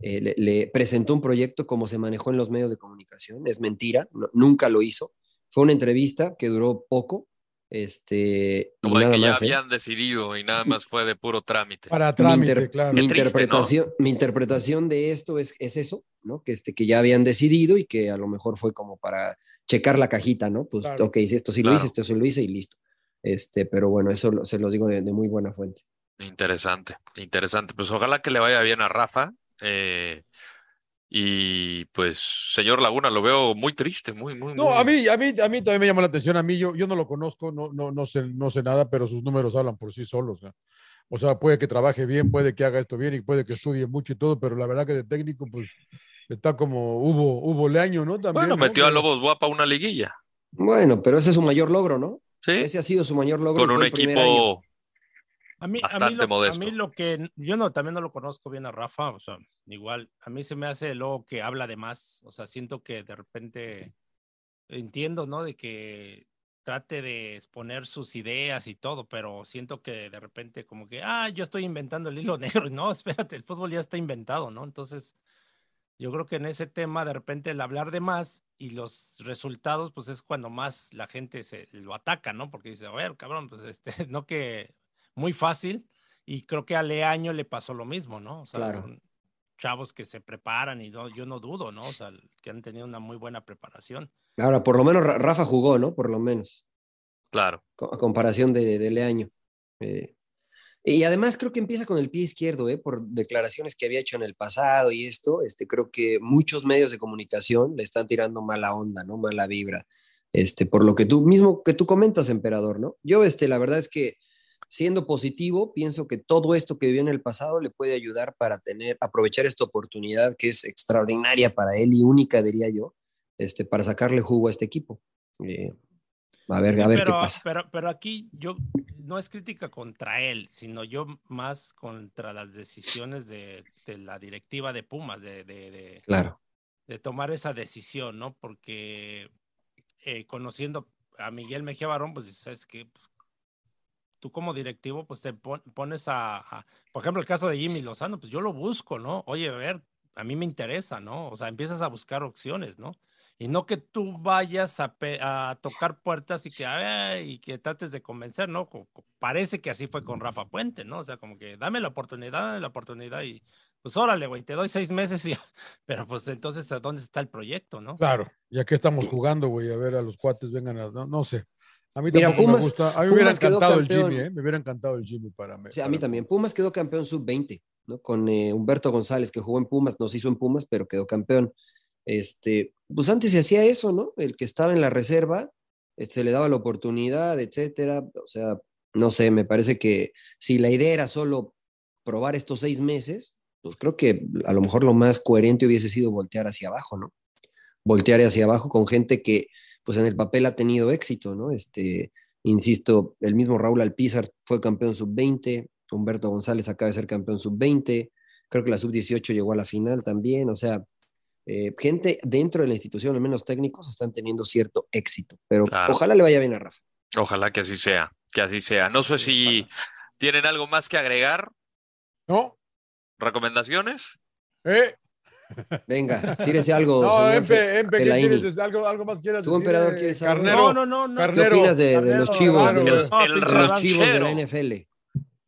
eh, le, presentó un proyecto como se manejó en los medios de comunicación. Es mentira, nunca lo hizo. Fue una entrevista que duró poco. Este, como que ya ¿eh? habían decidido y nada más fue de puro trámite. Para trámite, claro. Mi, interpretación, mi interpretación de esto es, es eso, ¿no? Que, este, que ya habían decidido y que a lo mejor fue como para checar la cajita, ¿no? Pues, ok, esto sí lo hice, esto sí lo hice y listo. Este, pero bueno, eso se los digo de muy buena fuente. Interesante, interesante. Pues ojalá que le vaya bien a Rafa. Eh, y pues, señor Laguna, lo veo muy triste, muy, muy. No, a mí, a mí, a mí también me llama la atención. A mí, yo, yo no lo conozco, no, no, no sé, no sé nada, pero sus números hablan por sí solos. O sea, puede que trabaje bien, puede que haga esto bien y puede que estudie mucho y todo, pero la verdad que de técnico, pues está como hubo, hubo leaño, ¿no? También, bueno, metió a Lobos Guapa una liguilla. Bueno, pero ese es su mayor logro, ¿no? Sí. Ese ha sido su mayor logro. Con un equipo a mí, a mí, lo, que yo no, también no lo conozco bien a Rafa, o sea, igual, a mí se me hace luego que habla de más, o sea, siento que de repente entiendo, ¿no? De que trate de exponer sus ideas y todo, pero siento que de repente como que, ah, yo estoy inventando el hilo negro, no, espérate, el fútbol ya está inventado, ¿no? Entonces, yo creo que en ese tema de repente el hablar de más y los resultados, pues es cuando más la gente se lo ataca, ¿no? Porque dice, a ver, cabrón, pues este, no que muy fácil y creo que a Leaño le pasó lo mismo, ¿no? O sea, chavos que se preparan y no, yo no dudo, ¿no? O sea, que han tenido una muy buena preparación. Ahora, por lo menos Rafa jugó, ¿no? Por lo menos. Claro. A comparación de, de Leaño. Eh, y además creo que empieza con el pie izquierdo, ¿eh? por declaraciones que había hecho en el pasado y esto, este, creo que muchos medios de comunicación le están tirando mala onda, ¿no? Mala vibra. Este, por lo que tú mismo que tú comentas, emperador, ¿no? Yo, este, la verdad es que siendo positivo, pienso que todo esto que vivió en el pasado le puede ayudar para tener, aprovechar esta oportunidad que es extraordinaria para él y única, diría yo, este, para sacarle jugo a este equipo. Eh, a ver, a ver qué pasa. Pero, pero aquí yo no es crítica contra él, sino yo más contra las decisiones de, la directiva de Pumas, de, de, claro. de tomar esa decisión, ¿no? Porque eh, conociendo a Miguel Mejía Barón, pues sabes que pues, tú como directivo, pues te pones a, por ejemplo, el caso de Jimmy Lozano, pues yo lo busco, ¿no? Oye, a ver, a mí me interesa, ¿no? O sea, empiezas a buscar opciones, ¿no? y no que tú vayas a, tocar puertas y que, y que trates de convencer, ¿no? parece que así fue con Rafa Puente, ¿no? O sea, como que dame la oportunidad, dame la oportunidad y pues órale, güey, te doy seis meses y, pero pues entonces, ¿a dónde está el proyecto, no? Claro, ya que estamos jugando, güey, a ver a los cuates vengan a, no, sé. A mí tampoco me gusta, a mí me hubiera encantado el Jimmy, ¿eh? Me hubiera encantado el Jimmy para mí. a mí también. Pumas quedó campeón sub-20, ¿no? Con eh, Humberto González, que jugó en Pumas, nos hizo en Pumas, pero quedó campeón. Este, pues antes se hacía eso, ¿no? El que estaba en la reserva, se este, le daba la oportunidad, etcétera. O sea, no sé, me parece que si la idea era solo probar estos seis meses, pues creo que a lo mejor lo más coherente hubiese sido voltear hacia abajo, ¿no? Voltear hacia abajo con gente que, pues en el papel ha tenido éxito, ¿no? Este, insisto, el mismo Raúl Alpizar fue campeón sub-20, Humberto González acaba de ser campeón sub-20, creo que la sub-18 llegó a la final también, o sea, eh, gente dentro de la institución, al menos técnicos, están teniendo cierto éxito. Pero ojalá le vaya bien a Rafa. Ojalá que así sea, que así sea. No sé si tienen algo más que agregar. No. ¿Recomendaciones? Eh. Venga, tírese algo. No, Empe, Empe, ¿qué quieres? ¿Algo, ¿Algo más quieras ¿Tú, emperador, quieres algo? Carnero, no, no, no. ¿Qué opinas de, los chivos? de, los, de los chivos de la NFL.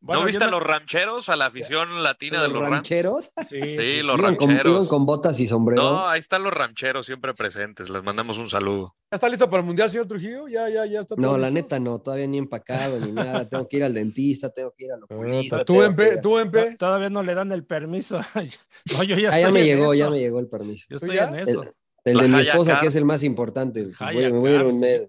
¿No viste a los rancheros, a la afición latina de los rancheros? Sí, los rancheros. Con, con botas y sombrero. No, ahí están los rancheros siempre presentes. Les mandamos un saludo. ¿Ya está listo para el mundial, señor Trujillo? Ya, ya, ya está. no, la neta no, todavía ni empacado ni nada. tengo que ir al dentista, tengo que ir al oculista. ¿Tú, MP? ¿Tú, MP? Todavía no le dan el permiso. no, yo ya, ah, ya me llegó, ya me llegó el permiso. Yo estoy en eso. El, de mi esposa, que es el más importante. me voy a ir un mes.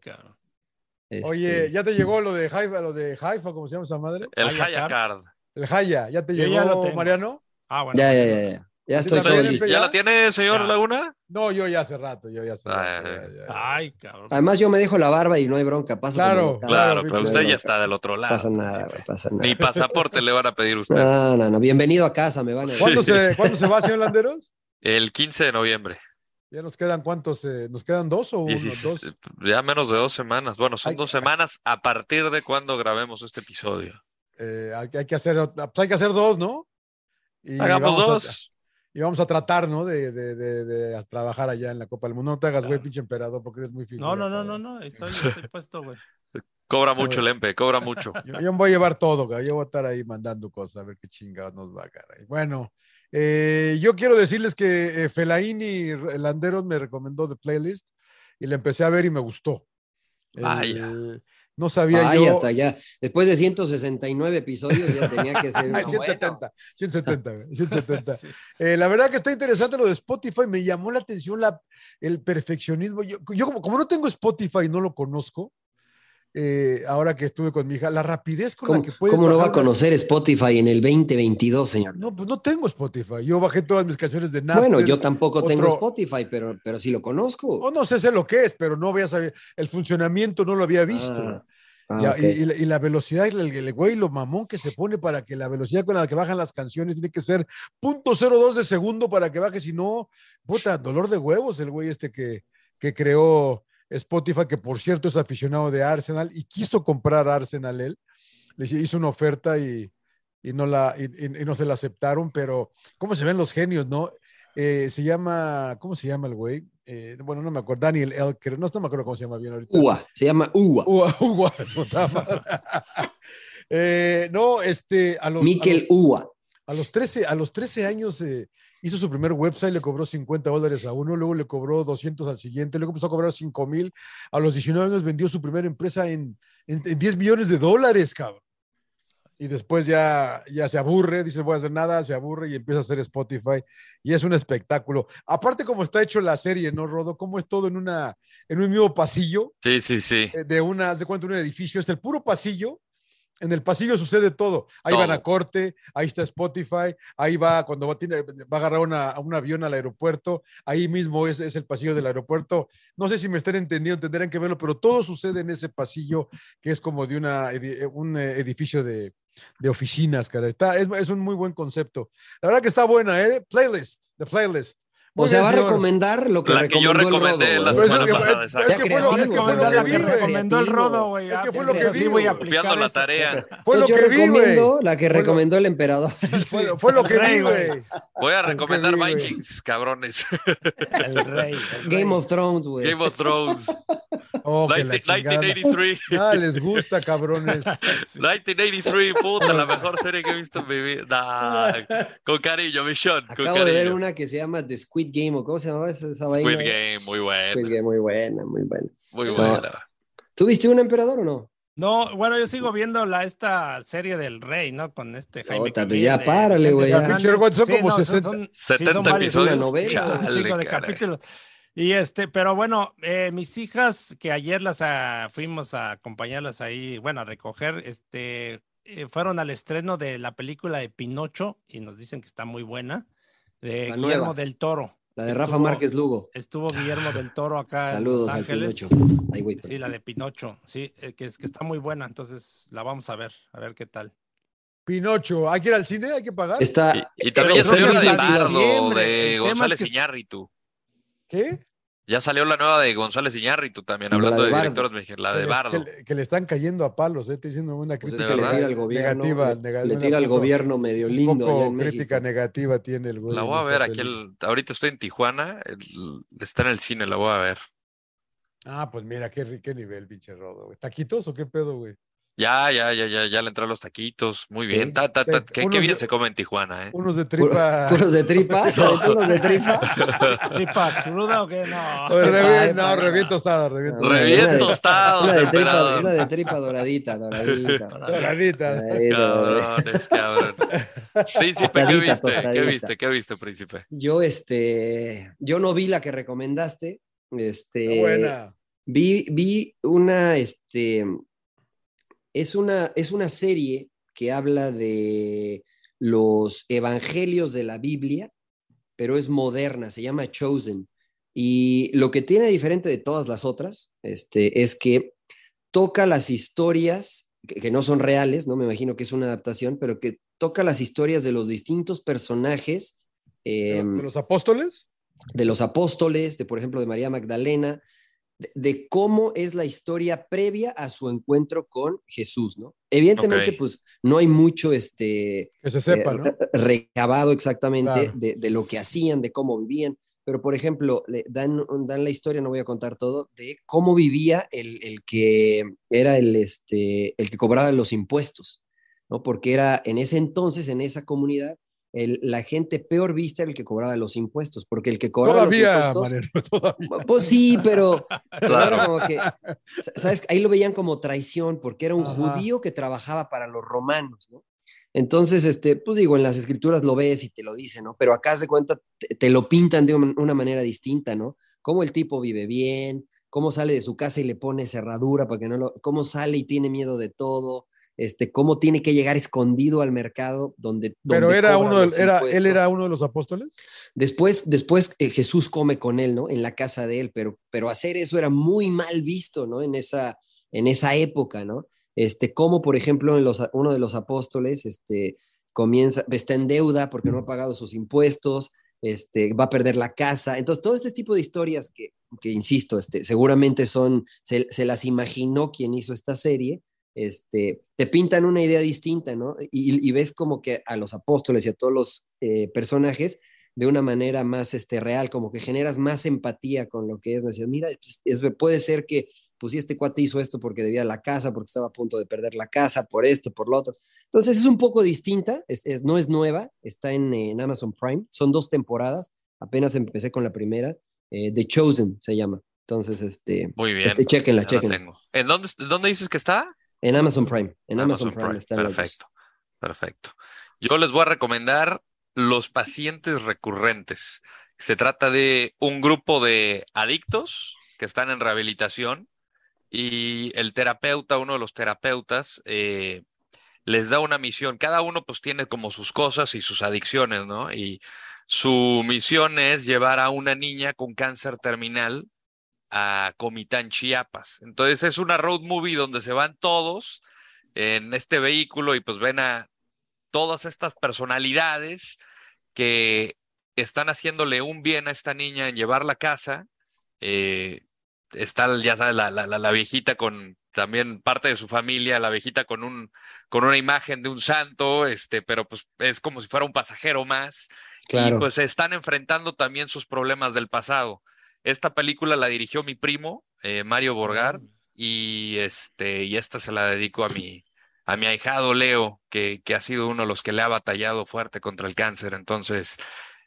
Oye, ¿ya te llegó lo de Haifa, lo de Haifa, cómo se llama esa madre? El Hayacard. El Jaya, ¿ya te llegó, Mariano? Ah, bueno. Ya, ya, ya. Ya, estoy todo listo. ¿Ya la tiene, señor Laguna? No, yo ya hace rato, yo ya hace rato. Ay, cabrón. Además, yo me dejo la barba y no hay bronca. Pasa claro, claro, pero usted ya está del otro lado. Pasa nada, pasa nada. Ni pasaporte le van a pedir a usted. No, no, no. Bienvenido a casa, me van a ¿Cuándo, se, ¿Cuándo se va, señor Landeros? El 15 de noviembre. ¿Ya nos quedan cuántos? Eh, ¿Nos quedan dos o uno? dos? Ya menos de dos semanas. Bueno, son dos semanas a partir de cuando grabemos este episodio. Eh, hay, que hacer, pues hay que hacer dos, ¿no? Y Hagamos dos. y vamos a tratar, ¿no? De, de, de, trabajar allá en la Copa del Mundo. No te hagas, güey, pinche emperador, porque eres muy fino. No, no, no, no, no, estoy, estoy puesto, güey. Cobra mucho el Empe, cobra mucho. Yo, yo, voy a llevar todo, güey. Yo voy a estar ahí mandando cosas, a ver qué chingados nos va a caer. Bueno, eh, yo quiero decirles que eh, Felaini Landeros me recomendó The Playlist y la empecé a ver y me gustó. Vaya. No sabía Ay, yo. hasta ya. Después de 169 episodios ya tenía que ser. 170, 170, 170. la verdad que está interesante lo de Spotify. Me llamó la atención la, el perfeccionismo. Yo, yo como, como, no tengo Spotify y no lo conozco, eh, ahora que estuve con mi hija, la rapidez con la que puedes. ¿Cómo no va a conocer Spotify en el 2022, señor? No, pues no tengo Spotify. Yo bajé todas mis canciones de Napster. Bueno, yo tampoco tengo Spotify, pero, pero sí lo conozco. O no sé, sé lo que es, pero no había sabido. El funcionamiento no lo había visto. Ah, ah, y, la, velocidad, el, el, güey, lo mamón que se pone para que la velocidad con la que bajan las canciones tiene que ser .02 de segundo para que baje, si no, puta, dolor de huevos el güey este que, que creó Spotify, que por cierto es aficionado de Arsenal y quiso comprar Arsenal él. Le hizo una oferta y, no, la, y, no se la aceptaron, pero ¿cómo se ven los genios, no? Eh, se llama, ¿cómo se llama el güey? Eh, bueno, no me acuerdo, Daniel Elker, no, no me acuerdo cómo se llama bien ahorita. Ua, se llama Ua. Ua, Ua, eh, no, este, a los. Mikel Ua. A los 13, a los 13 años eh, hizo su primer website, le cobró 50 dólares a uno, luego le cobró 200 al siguiente, luego empezó a cobrar 5 mil. A los 19 años vendió su primera empresa en, en, en 10 millones de dólares, cabrón y después ya, ya se aburre, dice voy a hacer nada, se aburre y empieza a hacer Spotify y es un espectáculo. Aparte como está hecho la serie, ¿no, Rodo? Como es todo en, una, en un mismo pasillo. Sí, sí, sí. Eh, de una, de cuenta, un edificio, es el puro pasillo. En el pasillo sucede todo. Ahí van a corte, ahí está Spotify, ahí va cuando va, tiene, va a agarrar una, un avión al aeropuerto, ahí mismo es, es, el pasillo del aeropuerto. No sé si me están entendiendo, tendrán que verlo, pero todo sucede en ese pasillo que es como de una, un eh, edificio de, de oficinas, cara. Está, es, es, un muy buen concepto. La verdad que está buena, ¿eh? Playlist, the playlist. O sea, va a recomendar lo que, la que yo recomendé el la Pues semana es que, pasada. es exacto. que fue lo, es que fue lo que la vi, que recomendó el Rodo, güey. Es que ah, fue lo que vi, voy a la tarea. Fue lo yo que vi, recomiendo güey. la que recomendó el emperador. Fue, fue lo que vi, güey. Voy a recomendar. Vikings, cabrones. El rey. Game of Thrones, güey. Game of Thrones. Oh, que la 19- chingada. 1983. Nada les gusta, cabrones. 1983, puta, la mejor serie que he visto en mi vida. Con cariño, Michón, con Acabo de ver cariño. una que se llama The Squid Game, ¿o cómo se llamaba esa, esa vaina? Squid Game, muy buena. Squid Game, muy buena, muy buena. Muy No. buena. ¿Tú viste un emperador o no? No, bueno, yo sigo viendo la, esta serie del rey, ¿no? Con este Jaime. Pues Camil, ya párale, güey, son Sí, como no, 60. son- 70 son varios, episodios. son Una novela, un chico de caray. capítulos. Y este, pero bueno, eh, mis hijas, que ayer las ah, fuimos a acompañarlas ahí, bueno, a recoger, este, eh, fueron al estreno de la película de Pinocho y nos dicen que está muy buena, de La Guillermo nueva. del Toro. La de Rafa Márquez Lugo. Estuvo Guillermo del Toro acá Saludos en Los al Ángeles. Pinocho. Ay, güey. Sí, la de Pinocho, sí, eh, que, es, que está muy buena, entonces la vamos a ver, a ver qué tal. Pinocho, ¿hay que ir al cine? ¿Hay que pagar? Está, Y, y también ya salió la de Bardo, es González que- Iñárritu. ¿Qué? Ya salió la nueva de González Iñárritu también, La hablando de de, directores mexicanos, la Que de Bardo. Que, le- que le están cayendo a palos, ¿eh? Estoy diciendo una pues es crítica ¿De que le verdad? tira al gobierno. negativa. le- tira al gobierno medio un lindo allá poco en crítica México. negativa tiene el güey. La voy a ver aquí, el- ahorita estoy en Tijuana, el- está en el cine, la voy a ver. Ah, pues mira, qué, ri- qué nivel, pinche rodo, güey. ¿Taquitos o qué pedo, güey? Ya, ya, ya, ya, ya le entré a los taquitos, muy bien. Sí. Ta, ta, ta, Eh, qué, qué unos bien de- se come en Tijuana, ¿eh? Unos de Puro- tripa. Puros de tripa, ¿se aventó unos de tripa. ¿Tripa cruda o qué? No. Oye, re no, re bien tostada, re bien tostada. Re Una bien de- tostado, Una de tripa, una de tripa doradita, doradita. Doradita, doradita. Cabrones, cabrón. Príncipe, ¿qué Tostadita, viste? ¿Qué viste? ¿Qué viste, príncipe? Yo, este, yo no vi la que recomendaste. Este, buena. Vi, vi una, este, es una, es una serie que habla de los evangelios de la Biblia, pero es moderna, se llama Chosen. Y lo que tiene diferente de todas las otras, este, es que toca las historias que, que no son reales, no me imagino que es una adaptación, pero que toca las historias de los distintos personajes. ¿De, em, de los apóstoles? de los apóstoles, de por ejemplo de María Magdalena, de, de cómo es la historia previa a su encuentro con Jesús, ¿no? Evidentemente, pues no hay mucho este Que se sepa, eh, ¿no? re- recabado exactamente Claro. de, de lo que hacían, de cómo vivían, pero por ejemplo, le dan, dan la historia, no voy a contar todo, de cómo vivía el, el que era el, este, el que cobraba los impuestos, ¿no? Porque era en ese entonces, en esa comunidad, el- la gente peor vista era el que cobraba los impuestos, porque el que cobraba Todavía, los impuestos... Manero, todavía. Pues sí, pero, Claro. como que, ¿sabes? Ahí lo veían como traición, porque era un Ajá. judío que trabajaba para los romanos, ¿no? Entonces, este, pues digo, en las escrituras lo ves y te lo dicen, ¿no? Pero acá se cuenta, te, te lo pintan de un- una manera distinta, ¿no? Cómo el tipo vive bien, cómo sale de su casa y le pone cerradura para que no lo, cómo sale y tiene miedo de todo, este, cómo tiene que llegar escondido al mercado donde, Pero donde era uno, era, él era uno de los apóstoles. Después, después eh, Jesús come con él, ¿no? En la casa de él, pero, pero hacer eso era muy mal visto, ¿no? En esa, en esa época, ¿no? Este, como por ejemplo en los, uno de los apóstoles, este, comienza, está en deuda porque no ha pagado sus impuestos, este, va a perder la casa. Entonces, todo este tipo de historias que, que insisto, este, seguramente son, se, se las imaginó quien hizo esta serie, este, te pintan una idea distinta, ¿no? Y, y ves como que a los apóstoles y a todos los eh, personajes de una manera más este, real, como que generas más empatía con lo que es. Decir, mira, es, puede ser que, pues sí, este cuate hizo esto porque debía la casa, porque estaba a punto de perder la casa, por esto, por lo otro. Entonces es un poco distinta, es, es, no es nueva, está en, en, Amazon Prime, son dos temporadas, apenas empecé con la primera, eh, The Chosen se llama. Entonces, este, Muy bien. Este, chequenla, chequenla. ¿En dónde, dónde dices que está? En Amazon Prime. En Amazon, Amazon Prime. Perfecto, perfecto. Yo les voy a recomendar Los pacientes recurrentes. Se trata de un grupo de adictos que están en rehabilitación y el terapeuta, uno de los terapeutas, eh, les da una misión. Cada uno pues tiene como sus cosas y sus adicciones, ¿no? Y su misión es llevar a una niña con cáncer terminal a Comitán, Chiapas. Entonces es una road movie donde se van todos en este vehículo y pues ven a todas estas personalidades que están haciéndole un bien a esta niña en llevarla a casa. Eh, está, ya sabes, la, la, la, viejita con también parte de su familia, la viejita con, un, con una imagen de un santo, este, pero pues es como si fuera un pasajero más. Claro. Y pues se están enfrentando también sus problemas del pasado. Esta película la dirigió mi primo, eh, Mario Borgar, y, este, y esta se la dedico a mi, a mi ahijado Leo, que, que ha sido uno de los que le ha batallado fuerte contra el cáncer. Entonces,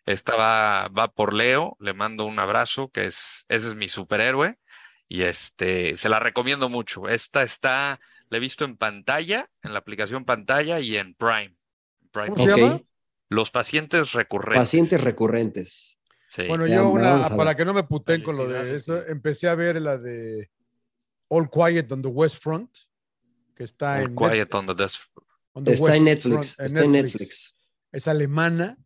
esta va, va por Leo, le mando un abrazo, que es, ese es mi superhéroe, y este, se la recomiendo mucho. Esta está, la he visto en pantalla, en la aplicación pantalla y en Prime. Prime. ¿Cómo se llama? Los pacientes recurrentes. Pacientes recurrentes. Sí. Bueno, yo una, vamos a ver. para que no me puten con lo de esto, sí. empecé a ver la de All Quiet on the West Front, que está All en Quiet Net- on the Desk. on the Está en Netflix. Front, Está en Netflix. Es alemana.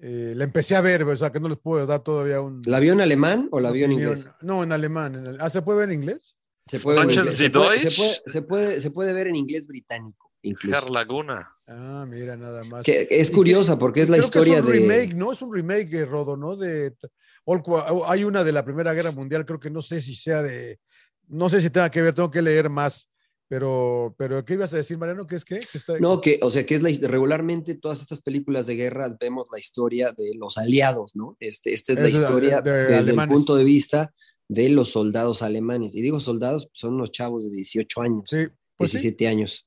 Eh, la empecé a ver, o sea que no les puedo dar todavía un. ¿La vio en alemán o la vio en inglés? No, en alemán. en el- ah, ¿se puede ver en inglés? Se puede, ver en inglés. Sie Se puede- se Deutsch? puede- se puede- se puede ver en inglés británico, incluso. Herr Laguna. Ah, mira, nada más. Que es curiosa que- porque es la creo que historia es un de. remake, ¿no? Es un remake, Rodo, ¿no? De hay una de la Primera Guerra Mundial, creo que no sé si sea de, no sé si tenga que ver, tengo que leer más, pero, pero ¿qué ibas a decir, Mariano? ¿Qué es qué? Está- No, que, o sea, que es la, regularmente todas estas películas de guerra vemos la historia de los aliados, ¿no? Este, esta es la Es historia de- de desde alemanes. el punto de vista de los soldados alemanes. Y digo soldados, son unos chavos de 18 años, Sí, pues sí. 17 años.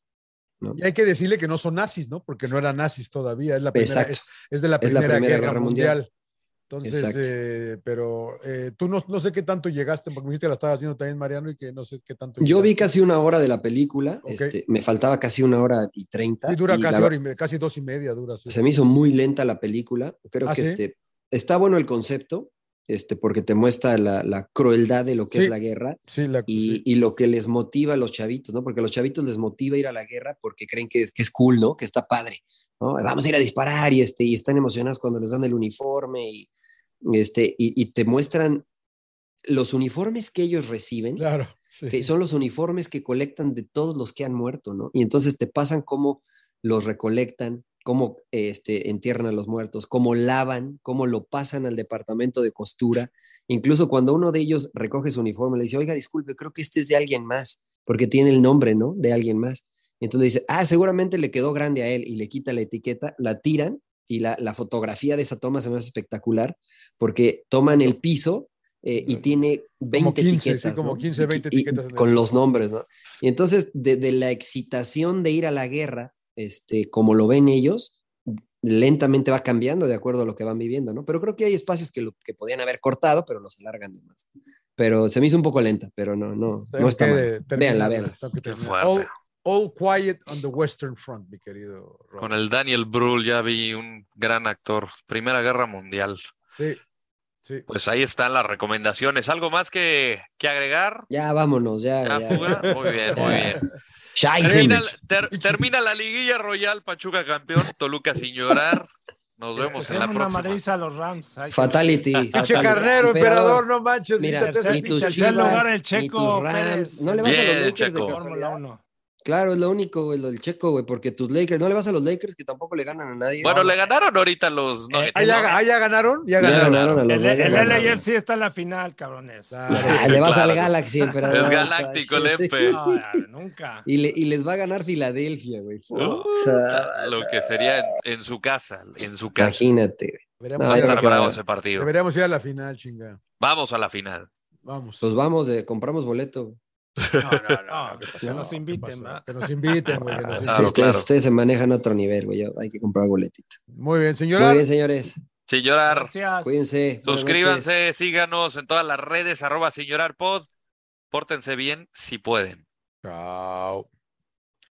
¿No? Y hay que decirle que no son nazis, ¿no? Porque no eran nazis todavía, es la primera, es, es de la Primera, Guerra, Guerra Mundial. Mundial. Entonces, eh, pero eh, tú no, no sé qué tanto llegaste, porque me dijiste que la estabas viendo también, Mariano, y que no sé qué tanto Yo vi casi una hora de la película, Ok. este, me faltaba casi una hora y treinta. Sí, dura y casi, la- hora y me- casi dos y media, dura. sí. se me hizo muy lenta la película. Creo ¿Ah, que sí? este, está bueno el concepto, este, porque te muestra la, la crueldad de lo que Sí. es la guerra Sí, la, y, sí. y lo que les motiva a los chavitos, ¿no? Porque a los chavitos les motiva ir a la guerra porque creen que es, que es cool, ¿no? Que está padre, ¿no? Vamos a ir a disparar y, este, y están emocionados cuando les dan el uniforme y, este, y, y te muestran los uniformes que ellos reciben, Claro. que son los uniformes que colectan de todos los que han muerto, ¿no? Y entonces te pasan cómo los recolectan, cómo este, entierran a los muertos, cómo lavan, cómo lo pasan al departamento de costura. Incluso cuando uno de ellos recoge su uniforme, le dice, oiga, disculpe, creo que este es de alguien más, porque tiene el nombre, ¿no? De alguien más. Y entonces dice, ah, seguramente le quedó grande a él y le quita la etiqueta, la tiran y la, la fotografía de esa toma se me hace espectacular porque toman el piso eh, y tiene 20 15, sí, etiquetas. como ¿no? 15, 20 Y- y- etiquetas con los nombres, ¿no? Y entonces, de, de la excitación de ir a la guerra, este, como lo ven ellos, lentamente va cambiando de acuerdo a lo que van viviendo, ¿no? Pero creo que hay espacios que, lo, que podían haber cortado, pero los alargan de más. Pero se me hizo un poco lenta, pero no, no, Tengo no está mal. terminar, Véanla, véanla. All, All Quiet on the Western Front, mi querido Rob. Con el Daniel Brühl ya vi un gran actor. Primera Guerra Mundial. Sí, sí. Pues ahí están las recomendaciones. ¿Algo más que, que agregar? Ya vámonos, ya. ¿Ya, ya. fuga? Muy bien, muy bien. Termina, ter- termina la liguilla royal, Pachuca campeón, Toluca sin llorar. Nos vemos en la una próxima. madriza a los Rams. Ay, Fatality. Pinche carnero, emperador, no manches. Mira, ni tus chivas, lugar el ni Checo tus Rams. Pérez. No le vas a los Lakers Checo. de Fórmula casualidad. 1. Claro, es lo único, güey, lo del Checo, güey, porque tus Lakers, no le vas a los Lakers que tampoco le ganan a nadie. Bueno, le ganaron ahorita los Nuggets, Ah, ya, ¿no? ah, ya ganaron, ya ya ganaron. ganaron a los El, el ganaron. LAFC está en la final, cabrones. Claro. Ah, le vas Claro. al Galaxy, emperador. Es galáctico el Empe. No, nunca. Y, le- y les va a ganar Filadelfia, güey. Uh, Puta, Lo que sería en, en su casa, en su casa. Imagínate. güey. Deberíamos, No, Va a ya estar no bravo ese partido. deberíamos ir a la final, chinga. Vamos a la final. Vamos. Pues vamos, eh, compramos boleto. No, no, no. que nos inviten, Que nos inviten, güey. ustedes, se manejan a otro nivel, güey. Hay que comprar boletito. Muy bien, señora. Muy bien, señores. Señorar. Gracias. Cuídense. Suscríbanse, síganos en todas las redes, arroba señorar pod. Pórtense bien si pueden. Chao.